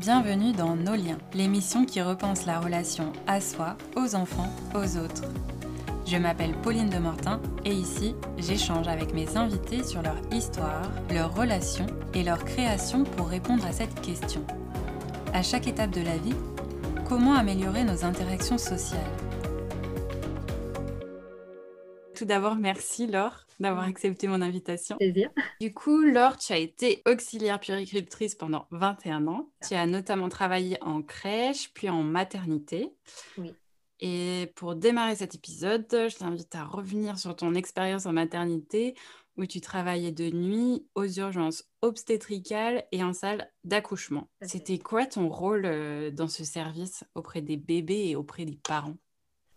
Bienvenue dans Nos liens, l'émission qui repense la relation à soi, aux enfants, aux autres. Je m'appelle Pauline de Mortin et ici, j'échange avec mes invités sur leur histoire, leurs relations et leur création pour répondre à cette question. À chaque étape de la vie, comment améliorer nos interactions sociales? Tout d'abord, merci Laure d'avoir accepté mon invitation. Plaisir. Du coup, Laure, tu as été auxiliaire puéricultrice pendant 21 ans. Tu as notamment travaillé en crèche, puis en maternité. Oui. Et pour démarrer cet épisode, je t'invite à revenir sur ton expérience en maternité où tu travaillais de nuit aux urgences obstétricales et en salle d'accouchement. C'était quoi ton rôle euh, dans ce service auprès des bébés et auprès des parents?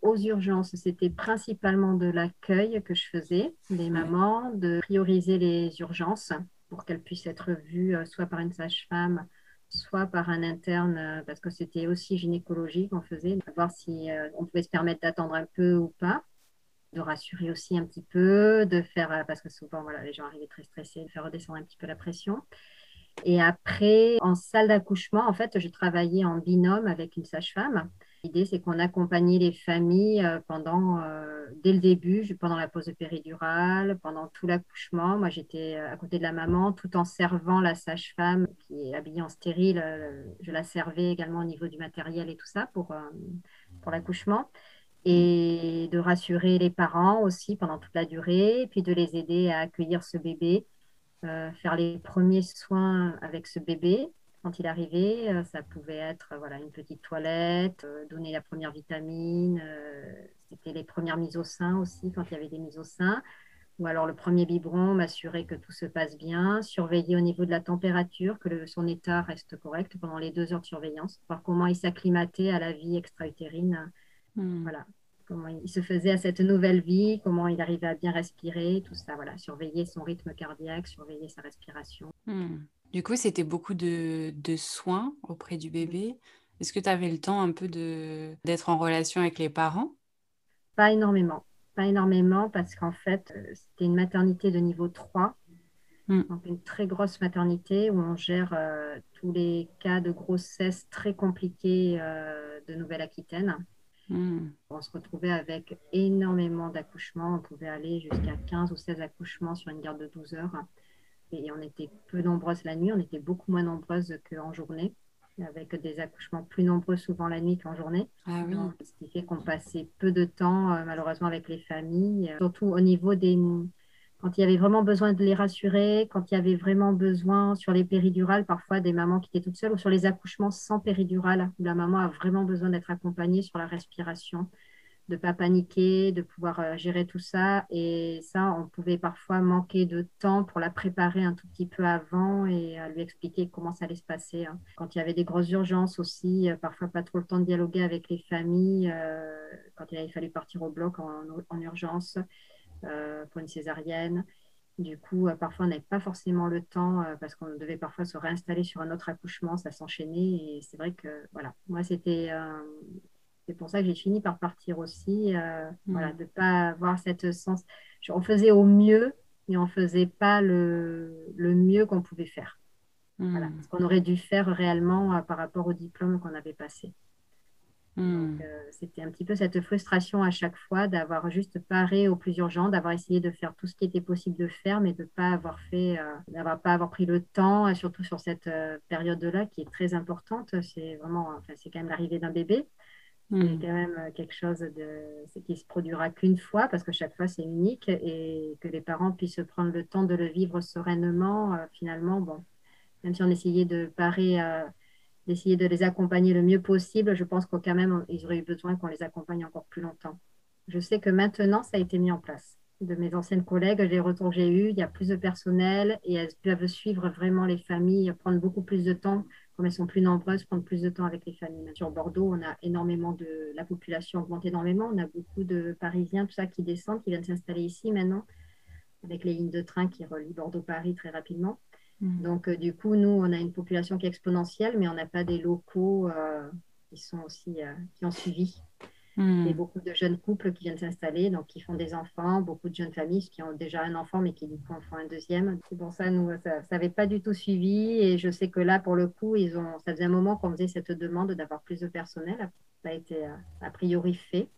Aux urgences, c'était principalement de l'accueil que je faisais des mamans, de prioriser les urgences pour qu'elles puissent être vues euh, soit par une sage-femme, soit par un interne, euh, parce que c'était aussi gynécologie qu'on faisait, de voir si euh, on pouvait se permettre d'attendre un peu ou pas, de rassurer aussi un petit peu, de faire, parce que souvent, voilà, les gens arrivaient très stressés, de faire redescendre un petit peu la pression. Et après, en salle d'accouchement, en fait, je travaillais en binôme avec une sage-femme L'idée, c'est qu'on accompagnait les familles euh, pendant, euh, dès le début, pendant la pause péridurale, pendant tout l'accouchement. Moi, j'étais euh, à côté de la maman tout en servant la sage-femme qui est habillée en stérile. Je la servais également au niveau du matériel et tout ça pour, pour l'accouchement. Et de rassurer les parents aussi pendant toute la durée, puis de les aider à accueillir ce bébé, faire les premiers soins avec ce bébé quand il arrivait. Euh, ça pouvait être euh, voilà, une petite toilette, euh, donner la première vitamine. C'était les premières mises au sein aussi, quand il y avait des mises au sein. Ou alors le premier biberon, m'assurer que tout se passe bien, surveiller au niveau de la température, que son état reste correct pendant les deux heures de surveillance, voir comment il s'acclimatait à la vie extra-utérine. Hmm. Voilà, comment il se faisait à cette nouvelle vie, comment il arrivait à bien respirer, tout ça, voilà, surveiller son rythme cardiaque, surveiller sa respiration. Hmm. Du coup, c'était beaucoup de, soins auprès du bébé. Est-ce que tu avais le temps un peu d'être en relation avec les parents? Pas énormément. Pas énormément parce qu'en fait, euh, c'était une maternité de niveau 3. Hmm. Donc une très grosse maternité où on gère euh, tous les cas de grossesse très compliqués euh, de Nouvelle-Aquitaine. Hmm. On se retrouvait avec énormément d'accouchements. On pouvait aller jusqu'à 15 ou 16 accouchements sur une garde de 12 heures et on était peu nombreuses la nuit, on était beaucoup moins nombreuses qu'en journée, avec des accouchements plus nombreux souvent la nuit qu'en journée. Ah ce qui fait qu'on passait peu de temps euh, malheureusement avec les familles, euh, surtout au niveau des... Quand il y avait vraiment besoin de les rassurer, quand il y avait vraiment besoin sur les péridurales, parfois des mamans qui étaient toutes seules, ou sur les accouchements sans péridurale, où la maman a vraiment besoin d'être accompagnée sur la respiration, de pas paniquer, de pouvoir euh, gérer tout ça. Et ça, on pouvait parfois manquer de temps pour la préparer un tout petit peu avant et lui expliquer comment ça allait se passer. Hein. Quand il y avait des grosses urgences aussi, euh, parfois pas trop le temps de dialoguer avec les familles, euh, quand il fallu partir au bloc en, urgence pour une césarienne. Du coup, parfois, on n'avait pas forcément le temps parce qu'on devait parfois se réinstaller sur un autre accouchement, ça s'enchaînait. Et c'est vrai que, voilà, moi, c'était c'est pour ça que j'ai fini par partir aussi, euh, voilà, mm. de ne pas avoir cette sens. On faisait au mieux, mais on ne faisait pas le, le mieux qu'on pouvait faire. Voilà, mm. ce qu'on aurait dû faire réellement euh, par rapport au diplôme qu'on avait passé. Mm. Euh, c'était un petit peu cette frustration à chaque fois d'avoir juste paré au plus urgent, d'avoir essayé de faire tout ce qui était possible de faire, mais de ne pas avoir fait, d'avoir pas avoir pris le temps, surtout sur cette période-là qui est très importante. C'est vraiment, enfin, c'est quand même l'arrivée d'un bébé. C'est hmm. quand même euh, quelque chose de, qui se produira qu'une fois parce que chaque fois c'est unique et que les parents puissent prendre le temps de le vivre sereinement. Euh, finalement, bon, même si on essayait de parer, euh, d'essayer de les accompagner le mieux possible, je pense qu'au quand même ils auraient eu besoin qu'on les accompagne encore plus longtemps. Je sais que maintenant ça a été mis en place. De mes anciennes collègues, les retours que j'ai eus, il y a plus de personnel et elles peuvent suivre vraiment les familles, prendre beaucoup plus de temps comme elles sont plus nombreuses, prendre plus de temps avec les familles. Sur Bordeaux, on a énormément de. La population augmente énormément. On a beaucoup de Parisiens, tout ça, qui descendent, qui viennent s'installer ici maintenant, avec les lignes de train qui relient Bordeaux-Paris très rapidement. Mmh. Donc, euh, du coup, nous, on a une population qui est exponentielle, mais on n'a pas des locaux euh, qui sont aussi. Euh, qui ont suivi. Hmm. Et beaucoup de jeunes couples qui viennent s'installer, donc qui font des enfants, beaucoup de jeunes familles qui ont déjà un enfant, mais qui en font un deuxième. C'est pour ça, nous, ça n'avait pas du tout suivi. Et je sais que là, pour le coup, ils ont, ça faisait un moment qu'on faisait cette demande d'avoir plus de personnel. Ça a été euh, a priori fait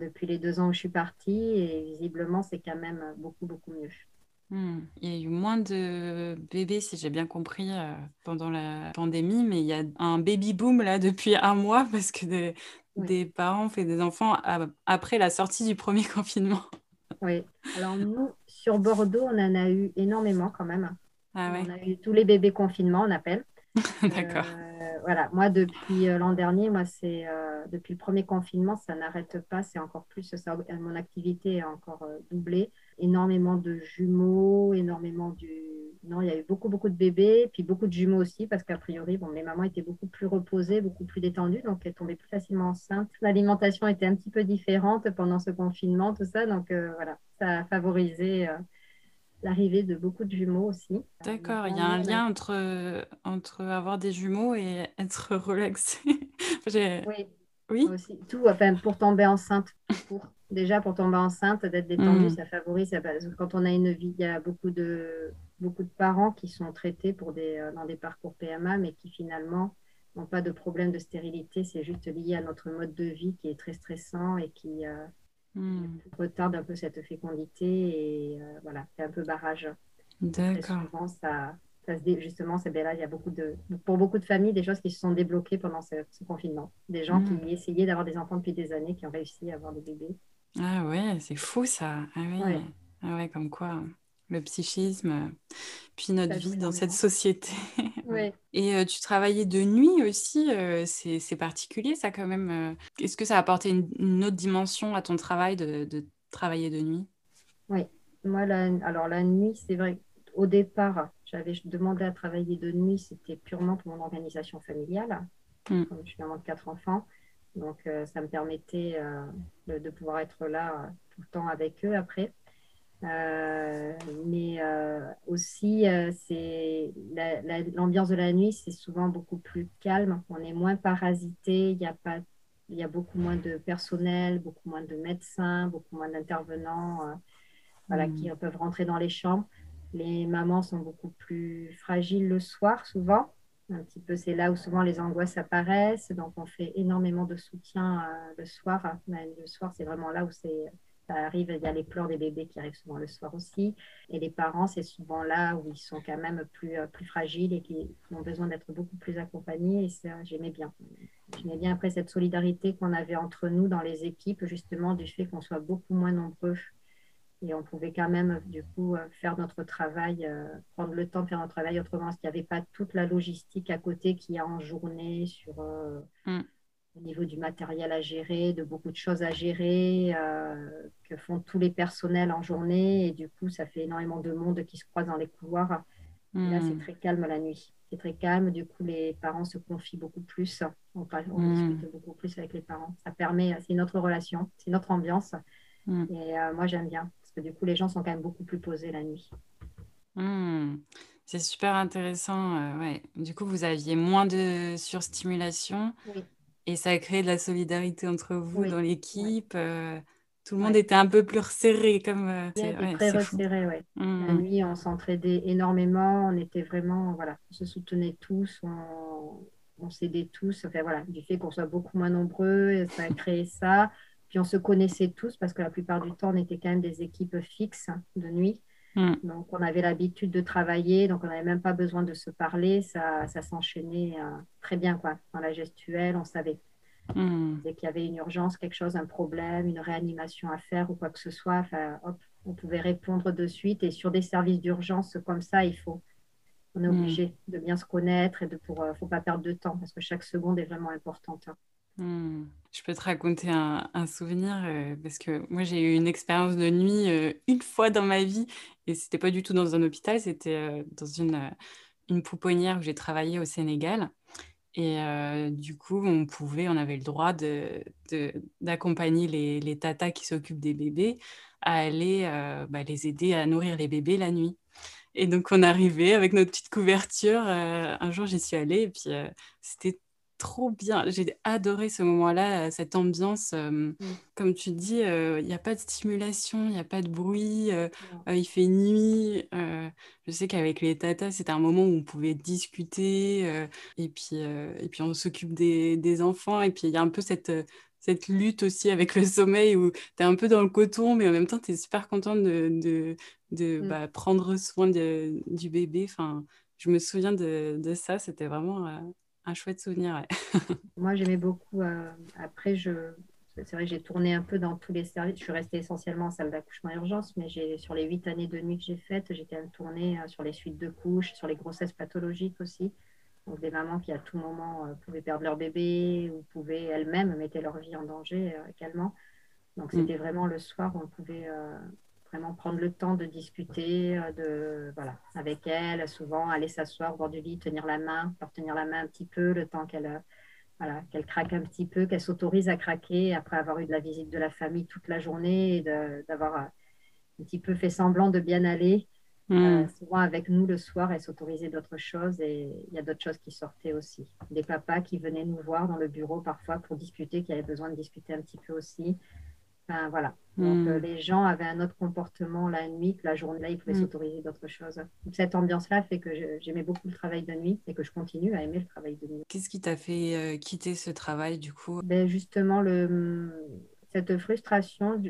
depuis les deux ans où je suis partie. Et visiblement, c'est quand même beaucoup, beaucoup mieux. Hmm. Il y a eu moins de bébés, si j'ai bien compris, euh, pendant la pandémie, mais il y a un baby boom là depuis un mois parce que des, des parents font des enfants après la sortie du premier confinement. Oui, alors nous, sur Bordeaux, on en a eu énormément quand même. Ah on a eu tous les bébés confinement, on appelle. D'accord. Euh, voilà, moi depuis euh, l'an dernier, moi c'est euh, depuis le premier confinement, ça n'arrête pas, c'est encore plus, ça, mon activité est encore doublée énormément de jumeaux, énormément du... Non, il y a eu beaucoup, beaucoup de bébés, puis beaucoup de jumeaux aussi, parce qu'a priori, bon, les mamans étaient beaucoup plus reposées, beaucoup plus détendues, donc elles tombaient plus facilement enceintes. L'alimentation était un petit peu différente pendant ce confinement, tout ça, donc euh, voilà, ça a favorisé euh, l'arrivée de beaucoup de jumeaux aussi. D'accord, il y a un lien entre, entre avoir des jumeaux et être relaxé. oui. Oui. Aussi, tout, enfin, pour tomber enceinte, pour déjà pour tomber enceinte, d'être détendu, mm. ça favorise. quand on a une vie, il y a beaucoup de, beaucoup de parents qui sont traités pour des, euh, dans des parcours PMA, mais qui finalement n'ont pas de problème de stérilité. C'est juste lié à notre mode de vie qui est très stressant et qui, euh, mm. retarde un peu cette fécondité et euh, voilà, c'est un peu barrage. D'accord. ça, justement, c'est là, il y a beaucoup de, pour beaucoup de familles, des choses qui se sont débloquées pendant ce, confinement. Des gens qui mm. essayaient d'avoir des enfants depuis des années, qui ont réussi à avoir des bébés. Ah ouais, c'est fou ça. Ah oui. Ah ouais, comme quoi le psychisme, puis notre vie dans cette société. Ouais. Et euh, tu travaillais de nuit aussi, euh, c'est particulier ça quand même. Euh. Est-ce que ça a apporté une, autre dimension à ton travail de, travailler de nuit? Oui, moi, la, alors la nuit, c'est vrai, au départ, j'avais demandé à travailler de nuit, c'était purement pour mon organisation familiale. Hmm. Comme je suis maman de quatre enfants. Donc, euh, ça me permettait euh, de, pouvoir être là euh, tout le temps avec eux après. mais aussi, c'est l'ambiance de la nuit, c'est souvent beaucoup plus calme. On est moins parasité. Il y a pas, il y a beaucoup moins de personnel, beaucoup moins de médecins, beaucoup moins d'intervenants, voilà, qui hmm. peuvent rentrer dans les chambres. Les mamans sont beaucoup plus fragiles le soir, souvent un petit peu, c'est là où souvent les angoisses apparaissent. Donc, on fait énormément de soutien euh, le soir. Le soir, c'est vraiment là où ça arrive. Il y a les pleurs des bébés qui arrivent souvent le soir aussi. Et les parents, c'est souvent là où ils sont quand même plus, euh, plus fragiles et qui ont besoin d'être beaucoup plus accompagnés. Et ça, j'aimais bien. J'aimais bien après cette solidarité qu'on avait entre nous dans les équipes, justement, du fait qu'on soit beaucoup moins nombreux et on pouvait quand même, du coup, euh, faire notre travail, euh, prendre le temps de faire notre travail autrement, parce qu'il n'y avait pas toute la logistique à côté qu'il y a en journée sur, euh, mm. au niveau du matériel à gérer, de beaucoup de choses à gérer, que font tous les personnels en journée? Et du coup, ça fait énormément de monde qui se croise dans les couloirs. là, c'est mm. très calme la nuit. C'est très calme. Du coup, les parents se confient beaucoup plus. On, mm. discute beaucoup plus avec les parents. Ça permet, c'est notre relation, c'est notre ambiance. Et moi, j'aime bien du coup, les gens sont quand même beaucoup plus posés la nuit. Hmm. c'est super intéressant. Euh, ouais. Du coup, vous aviez moins de surstimulation et ça a créé de la solidarité entre vous dans l'équipe. Euh, tout le monde était un peu plus resserré. Comme, euh, très resserré, oui. Hmm. La nuit, on s'entraidait énormément. On était vraiment, voilà, on se soutenait tous. On, on s'aidait tous. Enfin, voilà, du fait qu'on soit beaucoup moins nombreux, ça a créé ça. Puis on se connaissait tous parce que la plupart du temps, on était quand même des équipes fixes de nuit. Hmm. Donc on avait l'habitude de travailler, donc on n'avait même pas besoin de se parler. Ça, ça s'enchaînait euh, très bien quoi. Dans la gestuelle, on savait. Hmm. Dès qu'il y avait une urgence, quelque chose, un problème, une réanimation à faire ou quoi que ce soit, hop, on pouvait répondre de suite. Et sur des services d'urgence comme ça, il faut, on est hmm. obligé de bien se connaître et de pour, euh, faut pas perdre de temps parce que chaque seconde est vraiment importante. Hein. Je peux te raconter un, souvenir euh, parce que moi j'ai eu une expérience de nuit euh, une fois dans ma vie et c'était pas du tout dans un hôpital, c'était euh, dans une, une pouponnière où j'ai travaillé au Sénégal. Et du coup, on pouvait, on avait le droit d'accompagner de, les, les, tatas qui s'occupent des bébés à aller bah, les aider à nourrir les bébés la nuit. Et donc, on arrivait avec notre petite couverture. un jour, j'y suis allée et puis c'était trop bien. J'ai adoré ce moment-là, cette ambiance. Mm. Comme tu dis, il n'y a pas de stimulation, il n'y a pas de bruit, il fait nuit. je sais qu'avec les tatas, c'était un moment où on pouvait discuter et, puis, et puis on s'occupe des, des, enfants. Et puis il y a un peu cette, cette lutte aussi avec le sommeil où tu es un peu dans le coton, mais en même temps, tu es super contente de, de, de mm. bah, prendre soin du bébé. Enfin, je me souviens de, de ça, c'était vraiment euh, un chouette souvenir. Moi, j'aimais beaucoup. Euh, après, je... c'est vrai que j'ai tourné un peu dans tous les services. Je suis restée essentiellement en salle d'accouchement urgence, mais sur les huit années de nuit que j'ai faites, j'étais tournée euh, sur les suites de couches, sur les grossesses pathologiques aussi. Donc des mamans qui à tout moment pouvaient perdre leur bébé ou pouvaient elles-mêmes mettre leur vie en danger également. Donc mm. c'était vraiment le soir où on pouvait vraiment prendre le temps de discuter euh, de, voilà, avec elle, souvent aller s'asseoir au bord du lit, tenir la main, leur tenir la main un petit peu, le temps qu'elle euh, voilà, qu'elle craque un petit peu, qu'elle s'autorise à craquer après avoir eu de la visite de la famille toute la journée et d'avoir euh, un petit peu fait semblant de bien aller. Hmm. souvent avec nous le soir, elle s'autorisait d'autres choses et il y a d'autres choses qui sortaient aussi. Des papas qui venaient nous voir dans le bureau parfois pour discuter, qui avaient besoin de discuter un petit peu aussi voilà. Donc, euh, hmm. les gens avaient un autre comportement la nuit que la journée. Là, ils pouvaient hmm. s'autoriser d'autres choses. cette ambiance-là fait que j'aimais beaucoup le travail de nuit et que je continue à aimer le travail de nuit. Qu'est-ce qui t'a fait euh, quitter ce travail, du coup? Ben, Justement, le, cette frustration.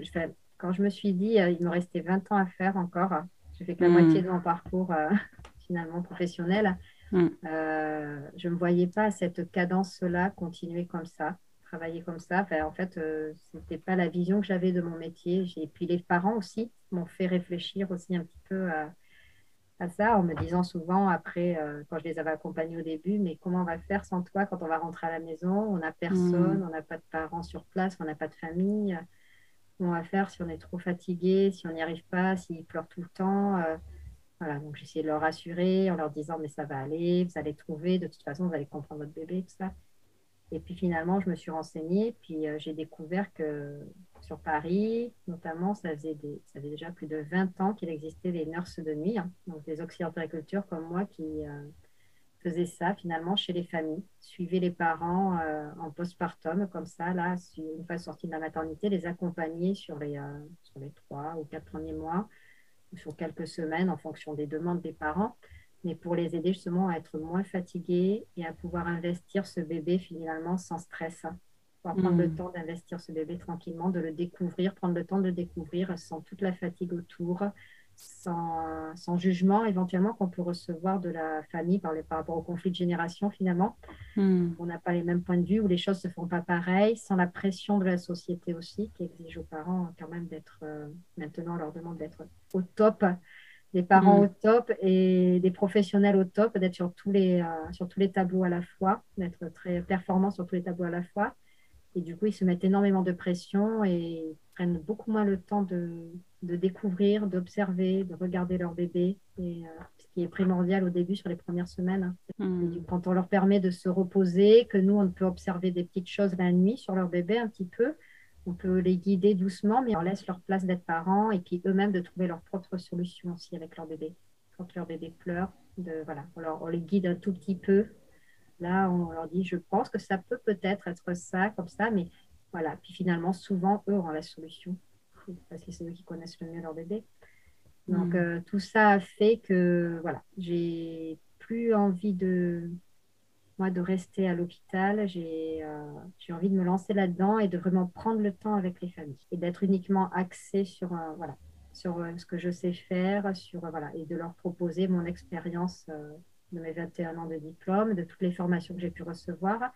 quand je me suis dit, euh, il me restait 20 ans à faire encore, j'ai fait que la hmm. moitié de mon parcours finalement professionnel. je ne me voyais pas cette cadence-là continuer comme ça travailler comme ça. en fait, euh, ce n'était pas la vision que j'avais de mon métier. Et puis les parents aussi m'ont fait réfléchir aussi un petit peu à, ça, en me disant souvent après, euh, quand je les avais accompagnés au début, mais comment on va faire sans toi quand on va rentrer à la maison? On n'a personne, mmh. on n'a pas de parents sur place, on n'a pas de famille. Comment on va faire si on est trop fatigué, si on n'y arrive pas, s'ils pleurent tout le temps euh, voilà, donc j'essayais de leur rassurer en leur disant mais ça va aller, vous allez trouver, de toute façon vous allez comprendre votre bébé, tout ça. Et puis finalement, je me suis renseignée, puis euh, j'ai découvert que sur Paris, notamment, ça faisait, des, déjà plus de 20 ans qu'il existait les nurses de nuit, hein. donc des auxiliaires de comme moi qui euh, faisaient ça finalement chez les familles, suivaient les parents euh, en postpartum, comme ça, là, une fois sortis de la maternité, les accompagner sur les, sur les trois ou quatre premiers mois, ou sur quelques semaines en fonction des demandes des parents mais pour les aider justement à être moins fatigués et à pouvoir investir ce bébé finalement sans stress. Hein. Prendre le hmm. temps d'investir ce bébé tranquillement, de le découvrir, prendre le temps de le découvrir sans toute la fatigue autour, sans, sans jugement éventuellement qu'on peut recevoir de la famille par, les, par rapport au conflit de génération finalement. Hmm. On n'a pas les mêmes points de vue, où les choses ne se font pas pareil, sans la pression de la société aussi, qui exige aux parents quand même d'être, euh, maintenant on leur demande d'être au top des parents mm. au top et des professionnels au top, d'être sur, tous les, euh, sur tous les tableaux à la fois, d'être très performants sur tous les tableaux à la fois. Et du coup, ils se mettent énormément de pression et prennent beaucoup moins le temps de, de découvrir, d'observer, de regarder leur bébé, et, euh, ce qui est primordial au début sur les premières semaines. Mm. quand on leur permet de se reposer, que nous, on peut observer des petites choses la nuit sur leur bébé un petit peu, on peut les guider doucement, mais on laisse leur place d'être parents et puis eux-mêmes de trouver leur propre solution aussi avec leur bébé. Quand leur bébé pleure, de, voilà, on, les guide un tout petit peu. Là, on leur dit, je pense que ça peut peut-être être ça, comme ça, mais voilà. Puis finalement, souvent, eux ont la solution parce que c'est eux qui connaissent le mieux leur bébé. Donc, mmh. euh, tout ça a fait que, voilà, j'ai plus envie de, moi, de rester à l'hôpital. Euh, j'ai envie de me lancer là-dedans et de vraiment prendre le temps avec les familles et d'être uniquement axée sur, euh, voilà, sur euh, ce que je sais faire sur, voilà, et de leur proposer mon expérience de mes 21 ans de diplôme, de toutes les formations que j'ai pu recevoir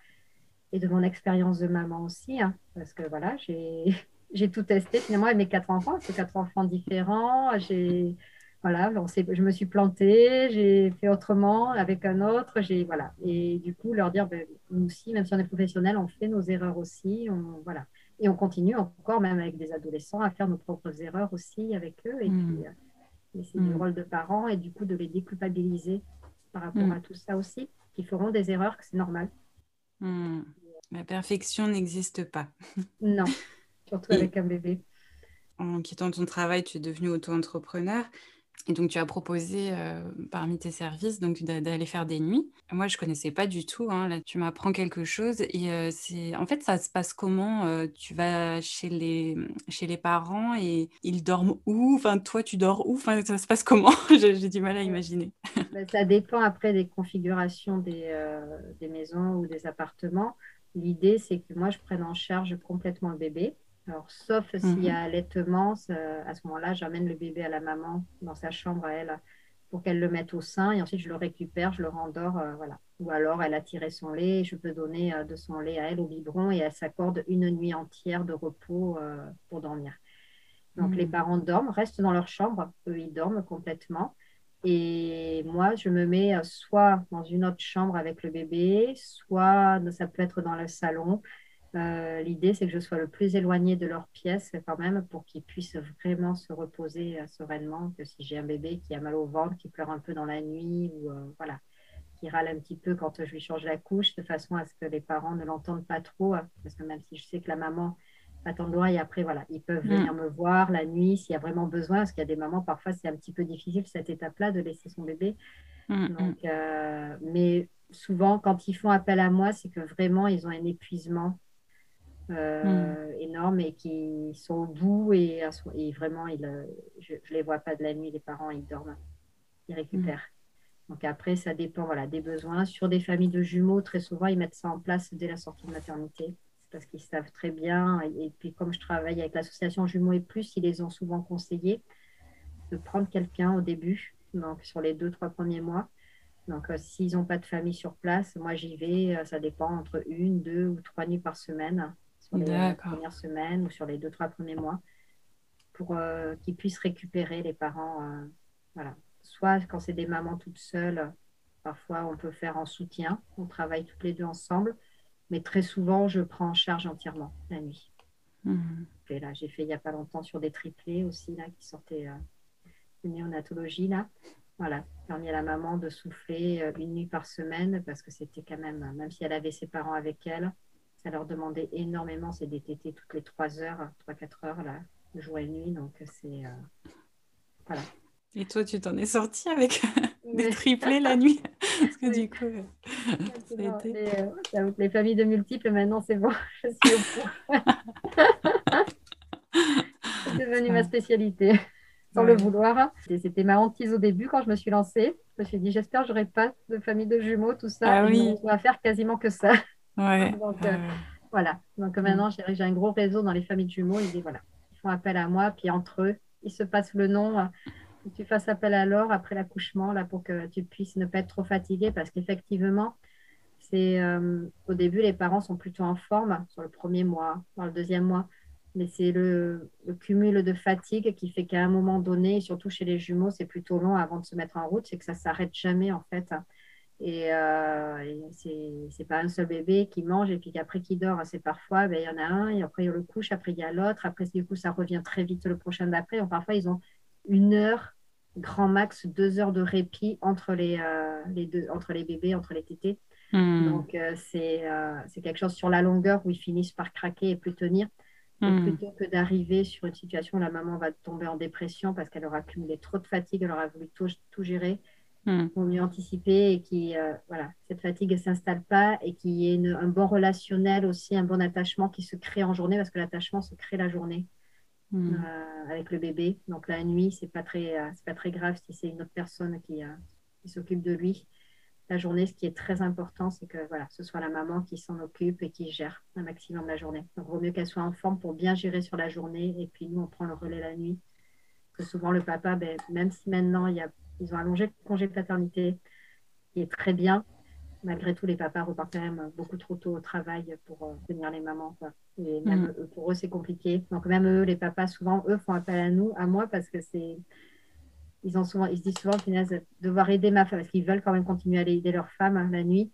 et de mon expérience de maman aussi. Hein, parce que voilà, j'ai tout testé finalement avec mes quatre enfants. C'est quatre enfants différents. J'ai voilà, je me suis plantée, j'ai fait autrement avec un autre, j'ai voilà. Et du coup, leur dire, ben, nous aussi, même si on est professionnels, on fait nos erreurs aussi, on, voilà. Et on continue encore, même avec des adolescents, à faire nos propres erreurs aussi avec eux. Et puis, euh, c'est du hmm. rôle de parents et du coup de les déculpabiliser par rapport hmm. à tout ça aussi, qui feront des erreurs, que c'est normal. La perfection n'existe pas. non, surtout avec un bébé. En quittant ton travail, tu es devenu auto-entrepreneur. Et donc, tu as proposé euh, parmi tes services donc d'aller faire des nuits. Moi, je connaissais pas du tout. Hein. Là, tu m'apprends quelque chose. Et euh, c'est en fait, ça se passe comment euh, Tu vas chez les chez les parents et ils dorment où? Enfin, toi, tu dors où? Enfin, ça se passe comment? J'ai du mal à imaginer. Ben, ça dépend après des configurations des, des maisons ou des appartements. L'idée, c'est que moi, je prenne en charge complètement le bébé. Alors, sauf s'il y a mhm. allaitement, à ce moment-là, j'amène le bébé à la maman dans sa chambre à elle pour qu'elle le mette au sein et ensuite je le récupère, je le rendors, euh, voilà. Ou alors elle a tiré son lait, je peux donner euh, de son lait à elle au biberon et elle s'accorde une nuit entière de repos euh, pour dormir. Donc les mhm. parents dorment, restent dans leur chambre, eux ils dorment complètement. Et moi, je me mets soit dans une autre chambre avec le bébé, soit ça peut être dans le salon. Euh, l'idée, c'est que je sois le plus éloigné de leur pièce quand même pour qu'ils puissent vraiment se reposer euh, sereinement. Que si j'ai un bébé qui a mal au ventre, qui pleure un peu dans la nuit ou euh, voilà, qui râle un petit peu quand je lui change la couche, de façon à ce que les parents ne l'entendent pas trop. Hein, parce que même si je sais que la maman attend loin et après, voilà, ils peuvent mm. venir me voir la nuit s'il y a vraiment besoin. Parce qu'il y a des mamans, parfois, c'est un petit peu difficile cette étape-là de laisser son bébé. Mm, mm. Donc, mais souvent, quand ils font appel à moi, c'est que vraiment, ils ont un épuisement euh, énormes et qui sont au bout et, et vraiment, euh, je ne les vois pas de la nuit, les parents, ils dorment, ils récupèrent. Hmm. Donc après, ça dépend voilà, des besoins. Sur des familles de jumeaux, très souvent, ils mettent ça en place dès la sortie de maternité parce qu'ils savent très bien. Et, puis comme je travaille avec l'association Jumeaux et Plus, ils les ont souvent conseillé de prendre quelqu'un au début, donc sur les deux, trois premiers mois. Donc, euh, s'ils n'ont pas de famille sur place, moi j'y vais, ça dépend entre une, deux ou trois nuits par semaine sur les premières semaines ou sur les deux, trois premiers mois pour euh, qu'ils puissent récupérer les parents. Euh, voilà. Soit quand c'est des mamans toutes seules, parfois on peut faire en soutien, on travaille toutes les deux ensemble, mais très souvent je prends en charge entièrement la nuit. Mhm. Et là, j'ai fait il n'y a pas longtemps sur des triplés aussi, là, qui sortaient euh, de néonatologie, là. Voilà, permis à la maman de souffler euh, une nuit par semaine parce que c'était quand même, même si elle avait ses parents avec elle, ça leur demandait énormément. C'est des tétés toutes les 3 heures, 3-4 heures, là, jour et nuit. Donc, c'est. Euh, voilà. Et toi, tu t'en es sorti avec des triplés la nuit? Parce que du coup, euh, euh, les, familles de multiples, maintenant, c'est bon. Je suis au point. c'est devenu ma spécialité, sans le vouloir. C'était ma hantise au début quand je me suis lancée. Je me suis dit, j'espère que je n'aurai pas de famille de jumeaux, tout ça. Ah, oui. On va faire quasiment que ça. Donc, euh, voilà. Donc mm. maintenant, j'ai un gros réseau dans les familles de jumeaux. Ils, voilà, ils font appel à moi, puis entre eux, ils se passent le nom. Euh, tu fasses appel à Laure après l'accouchement, là, pour que tu puisses ne pas être trop fatigué, parce qu'effectivement, c'est euh, au début, les parents sont plutôt en forme sur le premier mois, dans le deuxième mois. Mais c'est le, le, cumul de fatigue qui fait qu'à un moment donné, surtout chez les jumeaux, c'est plutôt long avant de se mettre en route, c'est que ça s'arrête jamais en fait. Et, euh, c'est pas un seul bébé qui mange et puis après qui dort. C'est parfois, ben, il y en a un et après il le couche, après il y a l'autre. Après, du coup, ça revient très vite le prochain d'après. Parfois, ils ont une heure, grand max, deux heures de répit entre les, euh, les, deux, entre les bébés, entre les tétés. Hmm. Donc, euh, euh, c'est quelque chose sur la longueur où ils finissent par craquer et plus tenir. Hmm. Plutôt que d'arriver sur une situation où la maman va tomber en dépression parce qu'elle aura accumulé trop de fatigue, elle aura voulu tout, tout gérer Hmm. pour mieux anticiper et qui, euh, voilà, cette fatigue ne s'installe pas et qu'il y ait un bon relationnel aussi, un bon attachement qui se crée en journée parce que l'attachement se crée la journée hmm. euh, avec le bébé. Donc la nuit, c'est pas très, euh, c'est pas très grave si c'est une autre personne qui, qui s'occupe de lui. La journée, ce qui est très important, c'est que voilà, ce soit la maman qui s'en occupe et qui gère un maximum la journée. Donc, il vaut mieux qu'elle soit en forme pour bien gérer sur la journée et puis nous, on prend le relais la nuit. Parce que souvent, le papa, ben, même si maintenant il y a ils ont allongé le congé de paternité, qui est très bien. Malgré tout, les papas repartent quand même beaucoup trop tôt au travail pour euh, tenir les mamans. Et même mm. pour eux, c'est compliqué. Donc même eux, les papas, souvent, eux font appel à nous, à moi, parce que c'est ils, ont souvent, ils se disent souvent, finalement, devoir aider ma femme, parce qu'ils veulent quand même continuer à aider leur femme hein, la nuit.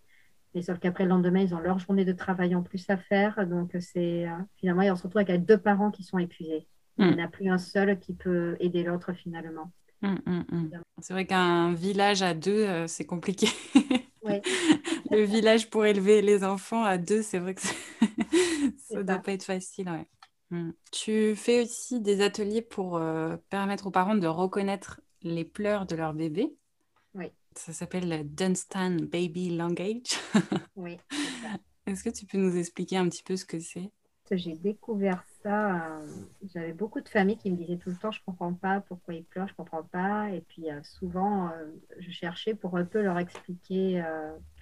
Mais sauf qu'après le lendemain, ils ont leur journée de travail en plus à faire. Donc, c'est euh, finalement, ils se retrouvent avec deux parents qui sont épuisés. Il n'y en mm. a plus un seul qui peut aider l'autre finalement. Mmh, mmh, mmh. C'est vrai qu'un village à deux, euh, c'est compliqué. le village pour élever les enfants à deux, c'est vrai que ça ne doit pas être facile. Tu fais aussi des ateliers pour euh, permettre aux parents de reconnaître les pleurs de leur bébé. Oui. Ça s'appelle Dunstan Baby Language. oui. Est-ce que tu peux nous expliquer un petit peu ce que c'est? J'ai découvert ça. Euh, j'avais beaucoup de familles qui me disaient tout le temps Je comprends pas pourquoi ils pleurent, je comprends pas. Et puis euh, souvent, euh, je cherchais pour un peu leur expliquer,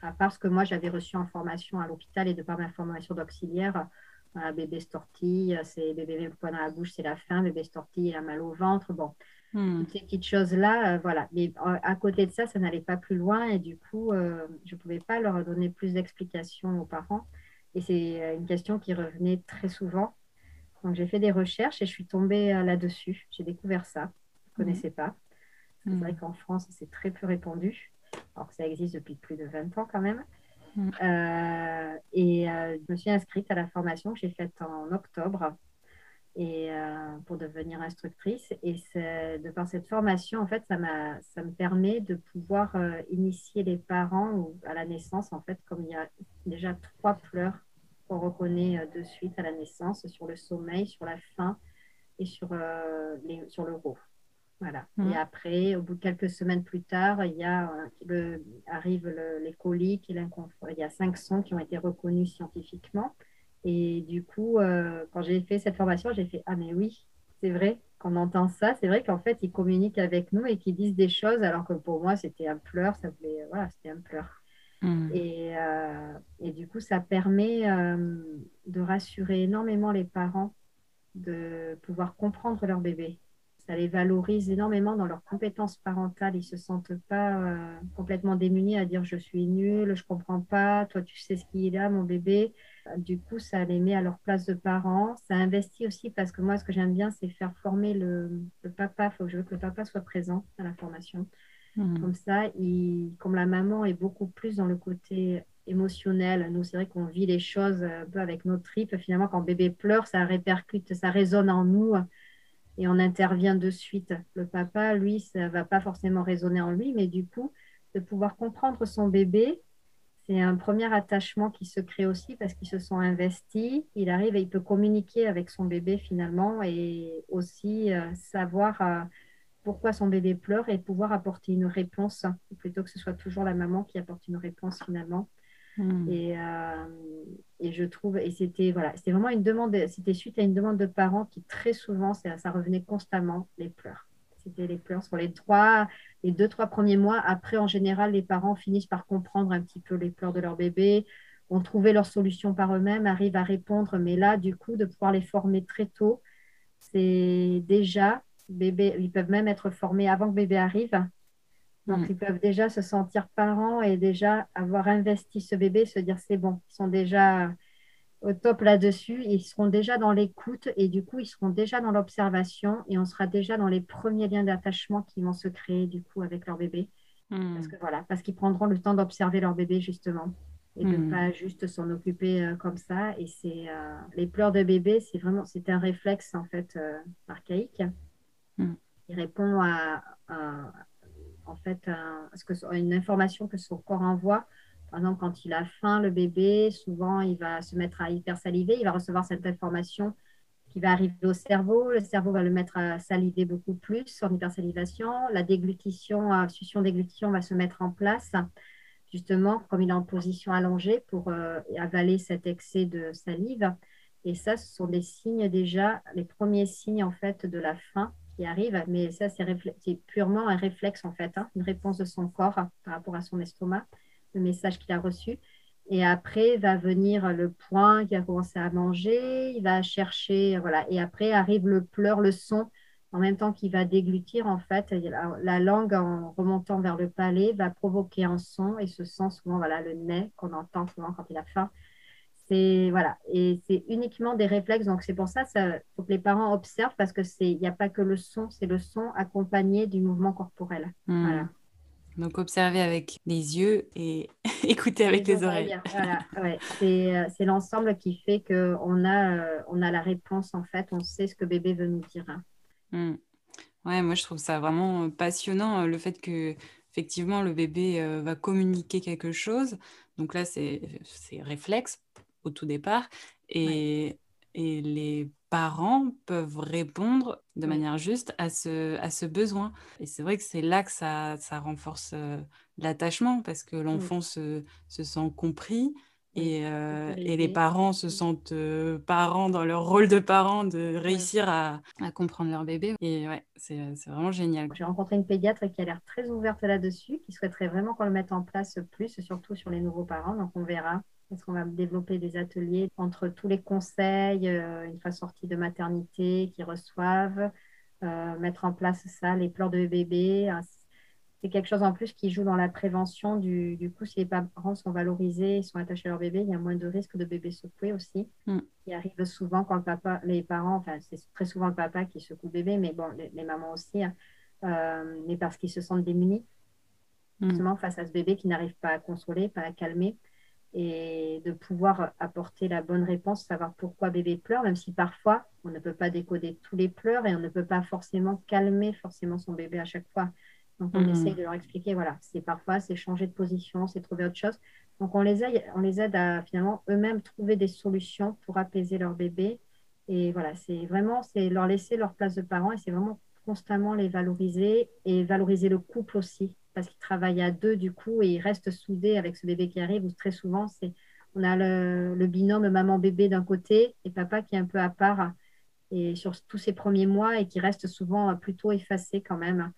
à part ce que moi j'avais reçu en formation à l'hôpital et de par ma formation d'auxiliaire. bébé stortille, c'est bébé le poing dans la bouche, c'est la faim, bébé stortille, il a mal au ventre. Bon, Hmm. Toutes ces petites choses-là, voilà. Mais à côté de ça, ça n'allait pas plus loin et du coup, je ne pouvais pas leur donner plus d'explications aux parents. Et c'est une question qui revenait très souvent. Donc j'ai fait des recherches et je suis tombée là-dessus. J'ai découvert ça. Je ne connaissais pas. C'est vrai hmm. qu'en France, c'est très peu répandu, alors que ça existe depuis plus de 20 ans quand même. Hmm. et je me suis inscrite à la formation que j'ai faite en octobre et euh, pour devenir instructrice. Et de par cette formation, en fait, ça, ça me permet de pouvoir euh, initier les parents à la naissance, en fait, comme il y a déjà trois pleurs qu'on reconnaît euh, de suite à la naissance, sur le sommeil, sur la faim et sur, les, sur le rot. Voilà. Mmh. Et après, au bout de quelques semaines plus tard, il y a, le, arrive les coliques et l'inconfort. Il y a cinq sons qui ont été reconnus scientifiquement. Et du coup, euh, quand j'ai fait cette formation, j'ai fait Ah, mais oui, c'est vrai qu'on entend ça. C'est vrai qu'en fait, ils communiquent avec nous et qu'ils disent des choses, alors que pour moi, c'était un pleur. Ça voulait, voilà, c'était un pleur. Et, euh, et, du coup, ça permet euh, de rassurer énormément les parents de pouvoir comprendre leur bébé ça les valorise énormément dans leurs compétences parentales. Ils ne se sentent pas euh, complètement démunis à dire je suis nul, je ne comprends pas, toi tu sais ce qu'il a, mon bébé. Du coup, ça les met à leur place de parents. Ça investit aussi parce que moi, ce que j'aime bien, c'est faire former le, papa. Faut je veux que le papa soit présent à la formation. Mmh. Comme ça, comme la maman est beaucoup plus dans le côté émotionnel, nous, c'est vrai qu'on vit les choses un peu avec nos tripes. Finalement, quand bébé pleure, ça répercute, ça résonne en nous et on intervient de suite. Le papa, lui, ça va pas forcément résonner en lui, mais du coup, de pouvoir comprendre son bébé, c'est un premier attachement qui se crée aussi parce qu'ils se sont investis. Il arrive et il peut communiquer avec son bébé finalement et aussi euh, savoir euh, pourquoi son bébé pleure et pouvoir apporter une réponse plutôt que ce soit toujours la maman qui apporte une réponse finalement. Hmm. Et, euh, et, je trouve, et c'était voilà, c'était vraiment une demande, c'était suite à une demande de parents qui très souvent, ça, ça revenait constamment, les pleurs. C'était les pleurs sur les trois, les deux, trois premiers mois. Après, en général, les parents finissent par comprendre un petit peu les pleurs de leur bébé, ont trouvé leur solution par eux-mêmes, arrivent à répondre. Mais là, du coup, de pouvoir les former très tôt, c'est déjà, bébé, ils peuvent même être formés avant que bébé arrive donc, mm. ils peuvent déjà se sentir parents et déjà avoir investi ce bébé, se dire c'est bon, ils sont déjà au top là-dessus, ils seront déjà dans l'écoute et du coup, ils seront déjà dans l'observation et on sera déjà dans les premiers liens d'attachement qui vont se créer du coup avec leur bébé. Mm. Parce que voilà, parce qu'ils prendront le temps d'observer leur bébé justement et de ne mm. pas juste s'en occuper euh, comme ça. Et c'est euh, les pleurs de bébé, c'est vraiment c'est un réflexe en fait euh, archaïque. Il répond à, en fait une information que son corps envoie. Par exemple, quand il a faim, le bébé, souvent, il va se mettre à hypersaliver, il va recevoir cette information qui va arriver au cerveau. Le cerveau va le mettre à saliver beaucoup plus en hypersalivation. La déglutition, la succion déglutition va se mettre en place, justement, comme il est en position allongée pour euh, avaler cet excès de salive. Et ça, ce sont des signes déjà, les premiers signes en fait de la faim qui arrive, mais ça, c'est purement un réflexe en fait, hein, une réponse de son corps par rapport à son estomac, le message qu'il a reçu. Et après va venir le point qui a commencé à manger, il va chercher, voilà. Et après arrive le pleur, le son, en même temps qu'il va déglutir, en fait, la, langue en remontant vers le palais va provoquer un son et ce son, souvent, voilà, le nez qu'on entend souvent quand il a faim, c'est voilà, et c'est uniquement des réflexes. Donc c'est pour ça, il faut que les parents observent parce que c'est, il n'y a pas que le son, c'est le son accompagné du mouvement corporel. Hmm. Voilà. Donc observer avec les yeux et écouter avec les, oreilles. Voilà, ouais. Euh, c'est, l'ensemble qui fait qu'on a, euh, on a la réponse en fait, on sait ce que bébé veut nous dire. Hmm. Ouais, moi je trouve ça vraiment passionnant le fait que effectivement le bébé euh, va communiquer quelque chose. Donc là c'est réflexe au tout départ. Et, et les parents peuvent répondre de manière juste à ce, à ce besoin. Et c'est vrai que c'est là que ça, ça renforce euh, l'attachement parce que l'enfant se, se, sent compris. Et, euh, et, les parents se sentent euh, parents dans leur rôle de parents, de réussir à, à, comprendre leur bébé. Et ouais, c'est vraiment génial. J'ai rencontré une pédiatre qui a l'air très ouverte là-dessus, qui souhaiterait vraiment qu'on le mette en place plus, surtout sur les nouveaux parents. Donc on verra parce qu'on va développer des ateliers entre tous les conseils, euh, une fois sortis de maternité, qui reçoivent, euh, mettre en place ça, les pleurs de bébé. C'est quelque chose en plus qui joue dans la prévention. Du, du, coup, si les parents sont valorisés, sont attachés à leur bébé, il y a moins de risques de bébés secoués aussi. Mm. Il arrive souvent quand le papa, les parents, enfin, c'est très souvent le papa qui secoue le bébé, mais bon, les, mamans aussi, hein, euh, mais parce qu'ils se sentent démunis, mm. justement, face à ce bébé qui n'arrive pas à consoler, pas à calmer et de pouvoir apporter la bonne réponse, savoir pourquoi bébé pleure, même si parfois on ne peut pas décoder tous les pleurs et on ne peut pas forcément calmer forcément son bébé à chaque fois. Donc on mmh. essaye de leur expliquer, voilà, c'est parfois c'est changer de position, c'est trouver autre chose. Donc on les aide, on les aide à finalement eux-mêmes trouver des solutions pour apaiser leur bébé. Et voilà, c'est vraiment c'est leur laisser leur place de parents et c'est vraiment constamment les valoriser et valoriser le couple aussi parce qu'ils travaillent à deux du coup et ils restent soudés avec ce bébé qui arrive où très souvent c'est on a le, binôme maman-bébé d'un côté et papa qui est un peu à part et sur tous ses premiers mois et qui reste souvent plutôt effacé quand même.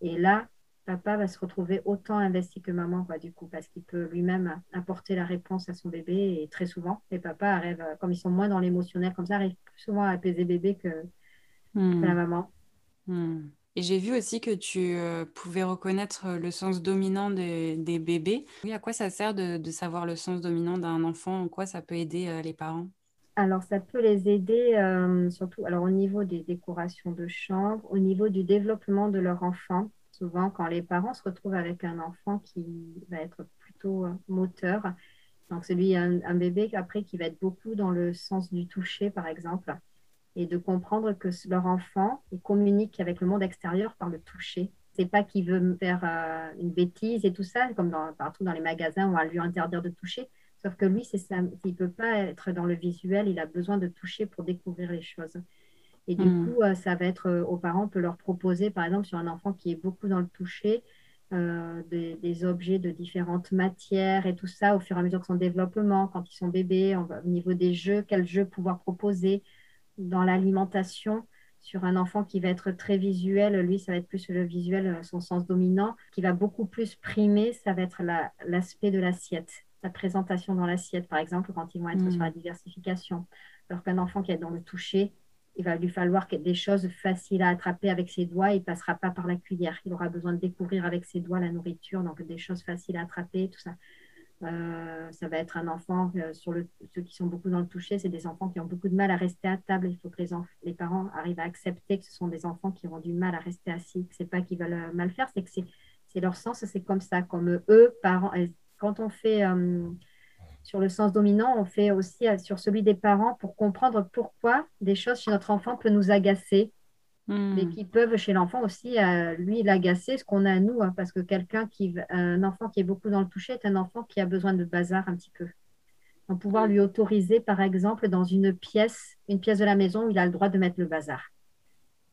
Et là, papa va se retrouver autant investi que maman, quoi, du coup, parce qu'il peut lui-même apporter la réponse à son bébé. Et très souvent, les papas arrivent, comme ils sont moins dans l'émotionnel, comme ça, arrivent plus souvent à apaiser bébé que, hmm. la maman. Hmm. Et j'ai vu aussi que tu euh, pouvais reconnaître le sens dominant des, bébés. Oui, à quoi ça sert de, savoir le sens dominant d'un enfant? En quoi ça peut aider euh, les parents? Alors, ça peut les aider euh, surtout alors, au niveau des décorations de chambre, au niveau du développement de leur enfant. Souvent, quand les parents se retrouvent avec un enfant qui va être plutôt moteur, donc celui, un, un bébé après qui va être beaucoup dans le sens du toucher, par exemple, et de comprendre que leur enfant communique avec le monde extérieur par le toucher. C'est pas qu'il veut faire euh, une bêtise et tout ça, comme dans, partout dans les magasins, on va lui interdire de toucher. Sauf que lui, c'est ça, il peut pas être dans le visuel, il a besoin de toucher pour découvrir les choses. Et du hmm. coup, euh, ça va être euh, aux parents, on peut leur proposer, par exemple, sur un enfant qui est beaucoup dans le toucher, des, des, objets de différentes matières et tout ça au fur et à mesure de son développement, quand ils sont bébés, au niveau des jeux, quels jeux pouvoir proposer, dans l'alimentation sur un enfant qui va être très visuel, lui, ça va être plus le visuel, euh, son sens dominant, qui va beaucoup plus primer, ça va être l'aspect de l'assiette, la présentation dans l'assiette, par exemple, quand ils vont être sur la mm. diversification. Alors qu'un enfant qui est dans le toucher, il va lui falloir des choses faciles à attraper avec ses doigts, il ne passera pas par la cuillère. Il aura besoin de découvrir avec ses doigts la nourriture, donc des choses faciles à attraper, tout ça. Euh, ça va être un enfant, euh, sur ceux qui sont beaucoup dans le toucher, c'est des enfants qui ont beaucoup de mal à rester à table. Il faut que les, les parents arrivent à accepter que ce sont des enfants qui ont du mal à rester assis. Ce n'est pas qu'ils veulent euh, mal faire, c'est que c'est leur sens, c'est comme ça. Comme eux, parents, quand on fait sur le sens dominant, on fait aussi sur celui des parents pour comprendre pourquoi des choses chez notre enfant peuvent nous agacer mais hmm. qui peuvent chez l'enfant aussi, euh, lui, l'agacer, ce qu'on a à nous, hein, parce que quelqu'un qui, un enfant qui est beaucoup dans le toucher est un enfant qui a besoin de bazar un petit peu. Donc, pouvoir lui autoriser, par exemple, dans une pièce, une pièce de la maison où il a le droit de mettre le bazar.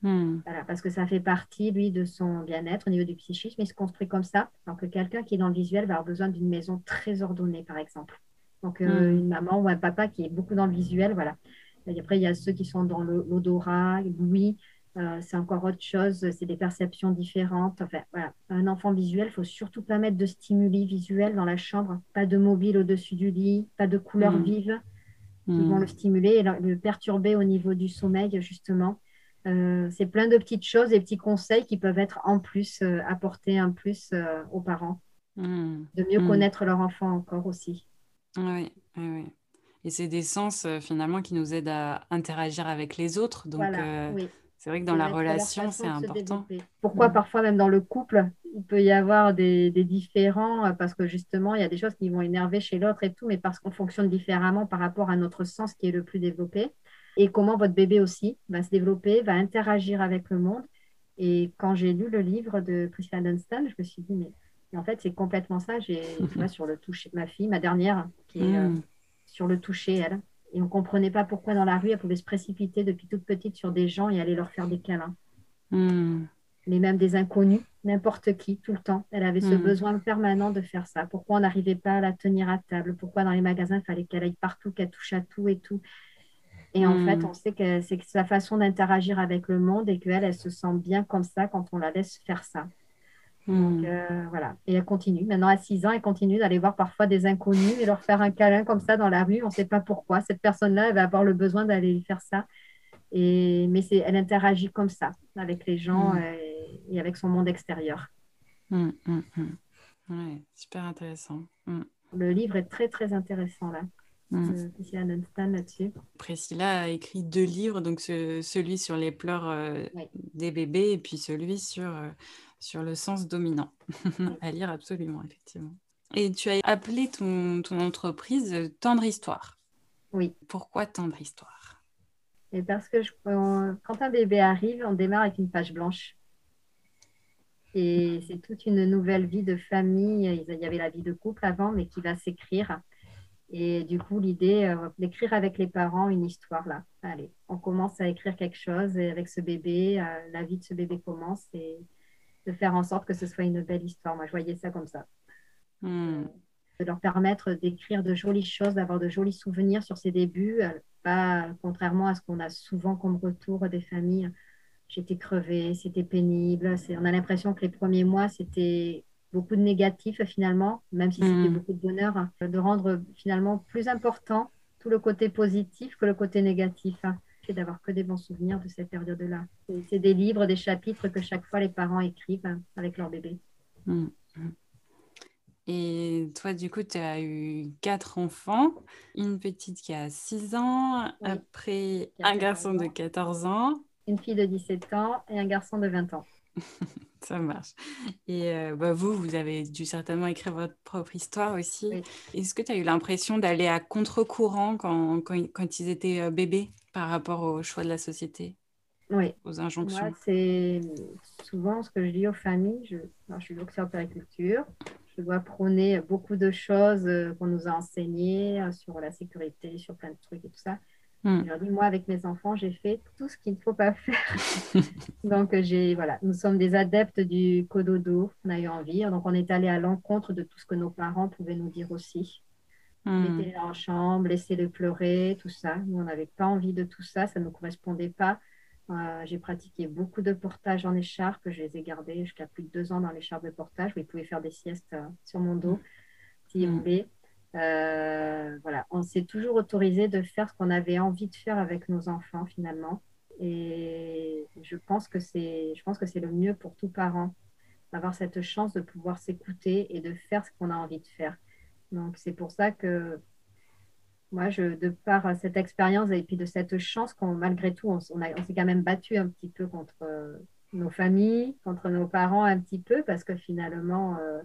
Hmm. Voilà, parce que ça fait partie, lui, de son bien-être au niveau du psychisme. Il se construit comme ça. Donc, quelqu'un qui est dans le visuel va avoir besoin d'une maison très ordonnée, par exemple. Donc, euh, hmm. une maman ou un papa qui est beaucoup dans le visuel, voilà. Et après, il y a ceux qui sont dans l'odorat, l'ouïe, euh, c'est encore autre chose, c'est des perceptions différentes. Enfin, voilà. Un enfant visuel, il faut surtout pas mettre de stimuli visuels dans la chambre, pas de mobile au-dessus du lit, pas de couleurs mmh. vives qui mmh. vont le stimuler et le, perturber au niveau du sommeil, justement. Euh, c'est plein de petites choses, des petits conseils qui peuvent être en plus, euh, apportés en plus aux parents, mmh. de mieux connaître leur enfant encore aussi. Oui, oui, oui. Et c'est des sens finalement qui nous aident à interagir avec les autres. Donc, voilà, oui c'est vrai que dans la relation, c'est important. Pourquoi parfois même dans le couple, il peut y avoir des, différents, euh, parce que justement, il y a des choses qui vont énerver chez l'autre et tout, mais parce qu'on fonctionne différemment par rapport à notre sens qui est le plus développé. Et comment votre bébé aussi va se développer, va interagir avec le monde. Et quand j'ai lu le livre de Christian Dunstan, je me suis dit, mais en fait, c'est complètement ça. J'ai, sur le toucher, ma fille, ma dernière, qui est euh, mm. sur le toucher, elle et on ne comprenait pas pourquoi dans la rue, elle pouvait se précipiter depuis toute petite sur des gens et aller leur faire des câlins. Hmm. Mais même des inconnus, n'importe qui, tout le temps. Elle avait ce hmm. besoin permanent de faire ça. Pourquoi on n'arrivait pas à la tenir à table? Pourquoi dans les magasins, il fallait qu'elle aille partout, qu'elle touche à tout et tout? Et en fait, hmm. on sait que c'est sa façon d'interagir avec le monde et qu'elle, elle se sent bien comme ça quand on la laisse faire ça. Donc, hmm. euh, voilà. Et elle continue. Maintenant, à 6 ans, elle continue d'aller voir parfois des inconnus et leur faire un câlin comme ça dans la rue. On ne sait pas pourquoi. Cette personne-là, elle va avoir le besoin d'aller faire ça. Et, mais elle interagit comme ça avec les gens hmm. et, avec son monde extérieur. Hmm, ouais, super intéressant. Le livre est très, très intéressant là. Euh, Priscilla là-dessus. Priscilla a écrit deux livres, donc celui sur les pleurs euh, des bébés et puis celui sur sur le sens dominant. à lire absolument, effectivement. Et tu as appelé ton, ton entreprise Tendre Histoire. Oui. Pourquoi Tendre Histoire? Et Parce que quand un bébé arrive, on démarre avec une page blanche. Et c'est toute une nouvelle vie de famille. Il y avait la vie de couple avant, mais qui va s'écrire. Et du coup, l'idée euh, d'écrire avec les parents une histoire là. Allez, on commence à écrire quelque chose et avec ce bébé, euh, la vie de ce bébé commence. Et de faire en sorte que ce soit une belle histoire. Moi, je voyais ça comme ça. Hmm. De leur permettre d'écrire de jolies choses, d'avoir de jolis souvenirs sur ses débuts, euh, pas contrairement à ce qu'on a souvent comme retour des familles. J'étais crevée, c'était pénible. On a l'impression que les premiers mois, c'était beaucoup de négatifs finalement, même si c'était hmm. beaucoup de bonheur, hein, de rendre finalement plus important tout le côté positif que le côté négatif. Hein d'avoir que des bons souvenirs de cette période-là. C'est des livres, des chapitres que chaque fois les parents écrivent avec leur bébé. Mmh, mmh. Et toi, du coup, tu as eu quatre enfants, une petite qui a 6 ans, après un garçon de 14 ans, une fille de 17 ans et un garçon de 20 ans. Ça marche. Et euh, bah, vous, vous avez dû certainement écrire votre propre histoire aussi. Est-ce que tu as eu l'impression d'aller à contre-courant quand, quand, quand, ils étaient euh, bébés? Par rapport au choix de la société Oui. Aux injonctions Moi, c'est souvent ce que je dis aux familles. Je, je suis docteur de périculture. Je dois prôner beaucoup de choses euh, qu'on nous a enseignées sur la sécurité, sur plein de trucs et tout ça. Hmm. Je leur dis, moi, avec mes enfants, j'ai fait tout ce qu'il ne faut pas faire. donc, j'ai, voilà, nous sommes des adeptes du cododo, on a eu envie. Donc, on est allé à l'encontre de tout ce que nos parents pouvaient nous dire aussi. Mettez-les en chambre, laissez-les pleurer, tout ça. Nous, on n'avait pas envie de tout ça, ça ne nous correspondait pas. Euh, j'ai pratiqué beaucoup de portages en écharpe. Je les ai gardés jusqu'à plus de deux ans dans l'écharpe de portage où ils pouvaient faire des siestes euh, sur mon dos, si vous voulez. Euh, voilà, on s'est toujours autorisé de faire ce qu'on avait envie de faire avec nos enfants finalement. Et je pense que c'est, je pense que c'est le mieux pour tout parent d'avoir cette chance de pouvoir s'écouter et de faire ce qu'on a envie de faire. Donc c'est pour ça que moi, je, de par cette expérience et puis de cette chance qu'on malgré tout, on, s'est quand même battu un petit peu contre euh, nos familles, contre nos parents un petit peu, parce que finalement, euh,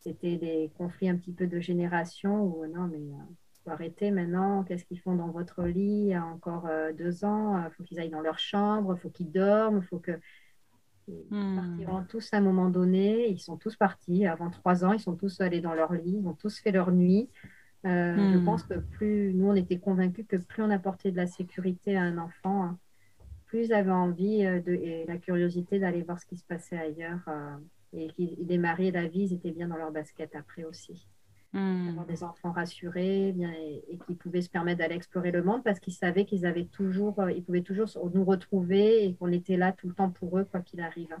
c'était des conflits un petit peu de génération où non, mais il euh, faut arrêter maintenant. Qu'est-ce qu'ils font dans votre lit encore euh, deux ans? Faut qu'ils aillent dans leur chambre, faut qu'ils dorment, faut que. Ils hmm. partiront tous à un moment donné. Ils sont tous partis avant trois ans. Ils sont tous allés dans leur lit. Ils ont tous fait leur nuit. Euh, je hmm. pense que plus nous, on était convaincus que plus on apportait de la sécurité à un enfant, hein, plus ils avaient envie de, et la curiosité d'aller voir ce qui se passait ailleurs et qu'ils démarraient la vie, ils étaient bien dans leur basket après aussi. Hmm. Avoir des enfants rassurés bien, et, qui pouvaient se permettre d'aller explorer le monde parce qu'ils savaient qu'ils avaient toujours, euh, ils pouvaient toujours nous retrouver et qu'on était là tout le temps pour eux, quoi qu'il arrive.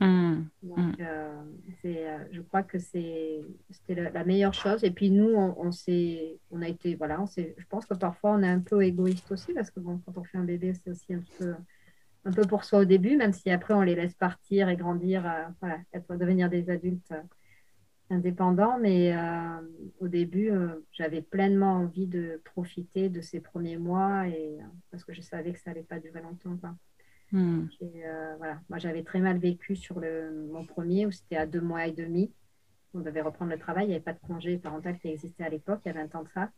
Hmm. Donc, hmm. euh, euh, je crois que c'était la, meilleure chose. Et puis nous, on, on, on a été, voilà, on je pense que parfois on est un peu égoïste aussi parce que bon, quand on fait un bébé, c'est aussi un petit peu un peu pour soi au début, même si après on les laisse partir et grandir, euh, voilà, être, devenir des adultes euh, indépendants. Mais euh, au début, j'avais pleinement envie de profiter de ces premiers mois et, parce que je savais que ça n'allait pas durer longtemps. Hmm. voilà. Moi, j'avais très mal vécu sur le, mon premier où c'était à deux mois et demi. On devait reprendre le travail, il n'y avait pas de congé parental qui existait à l'époque, il y avait un temps de ça.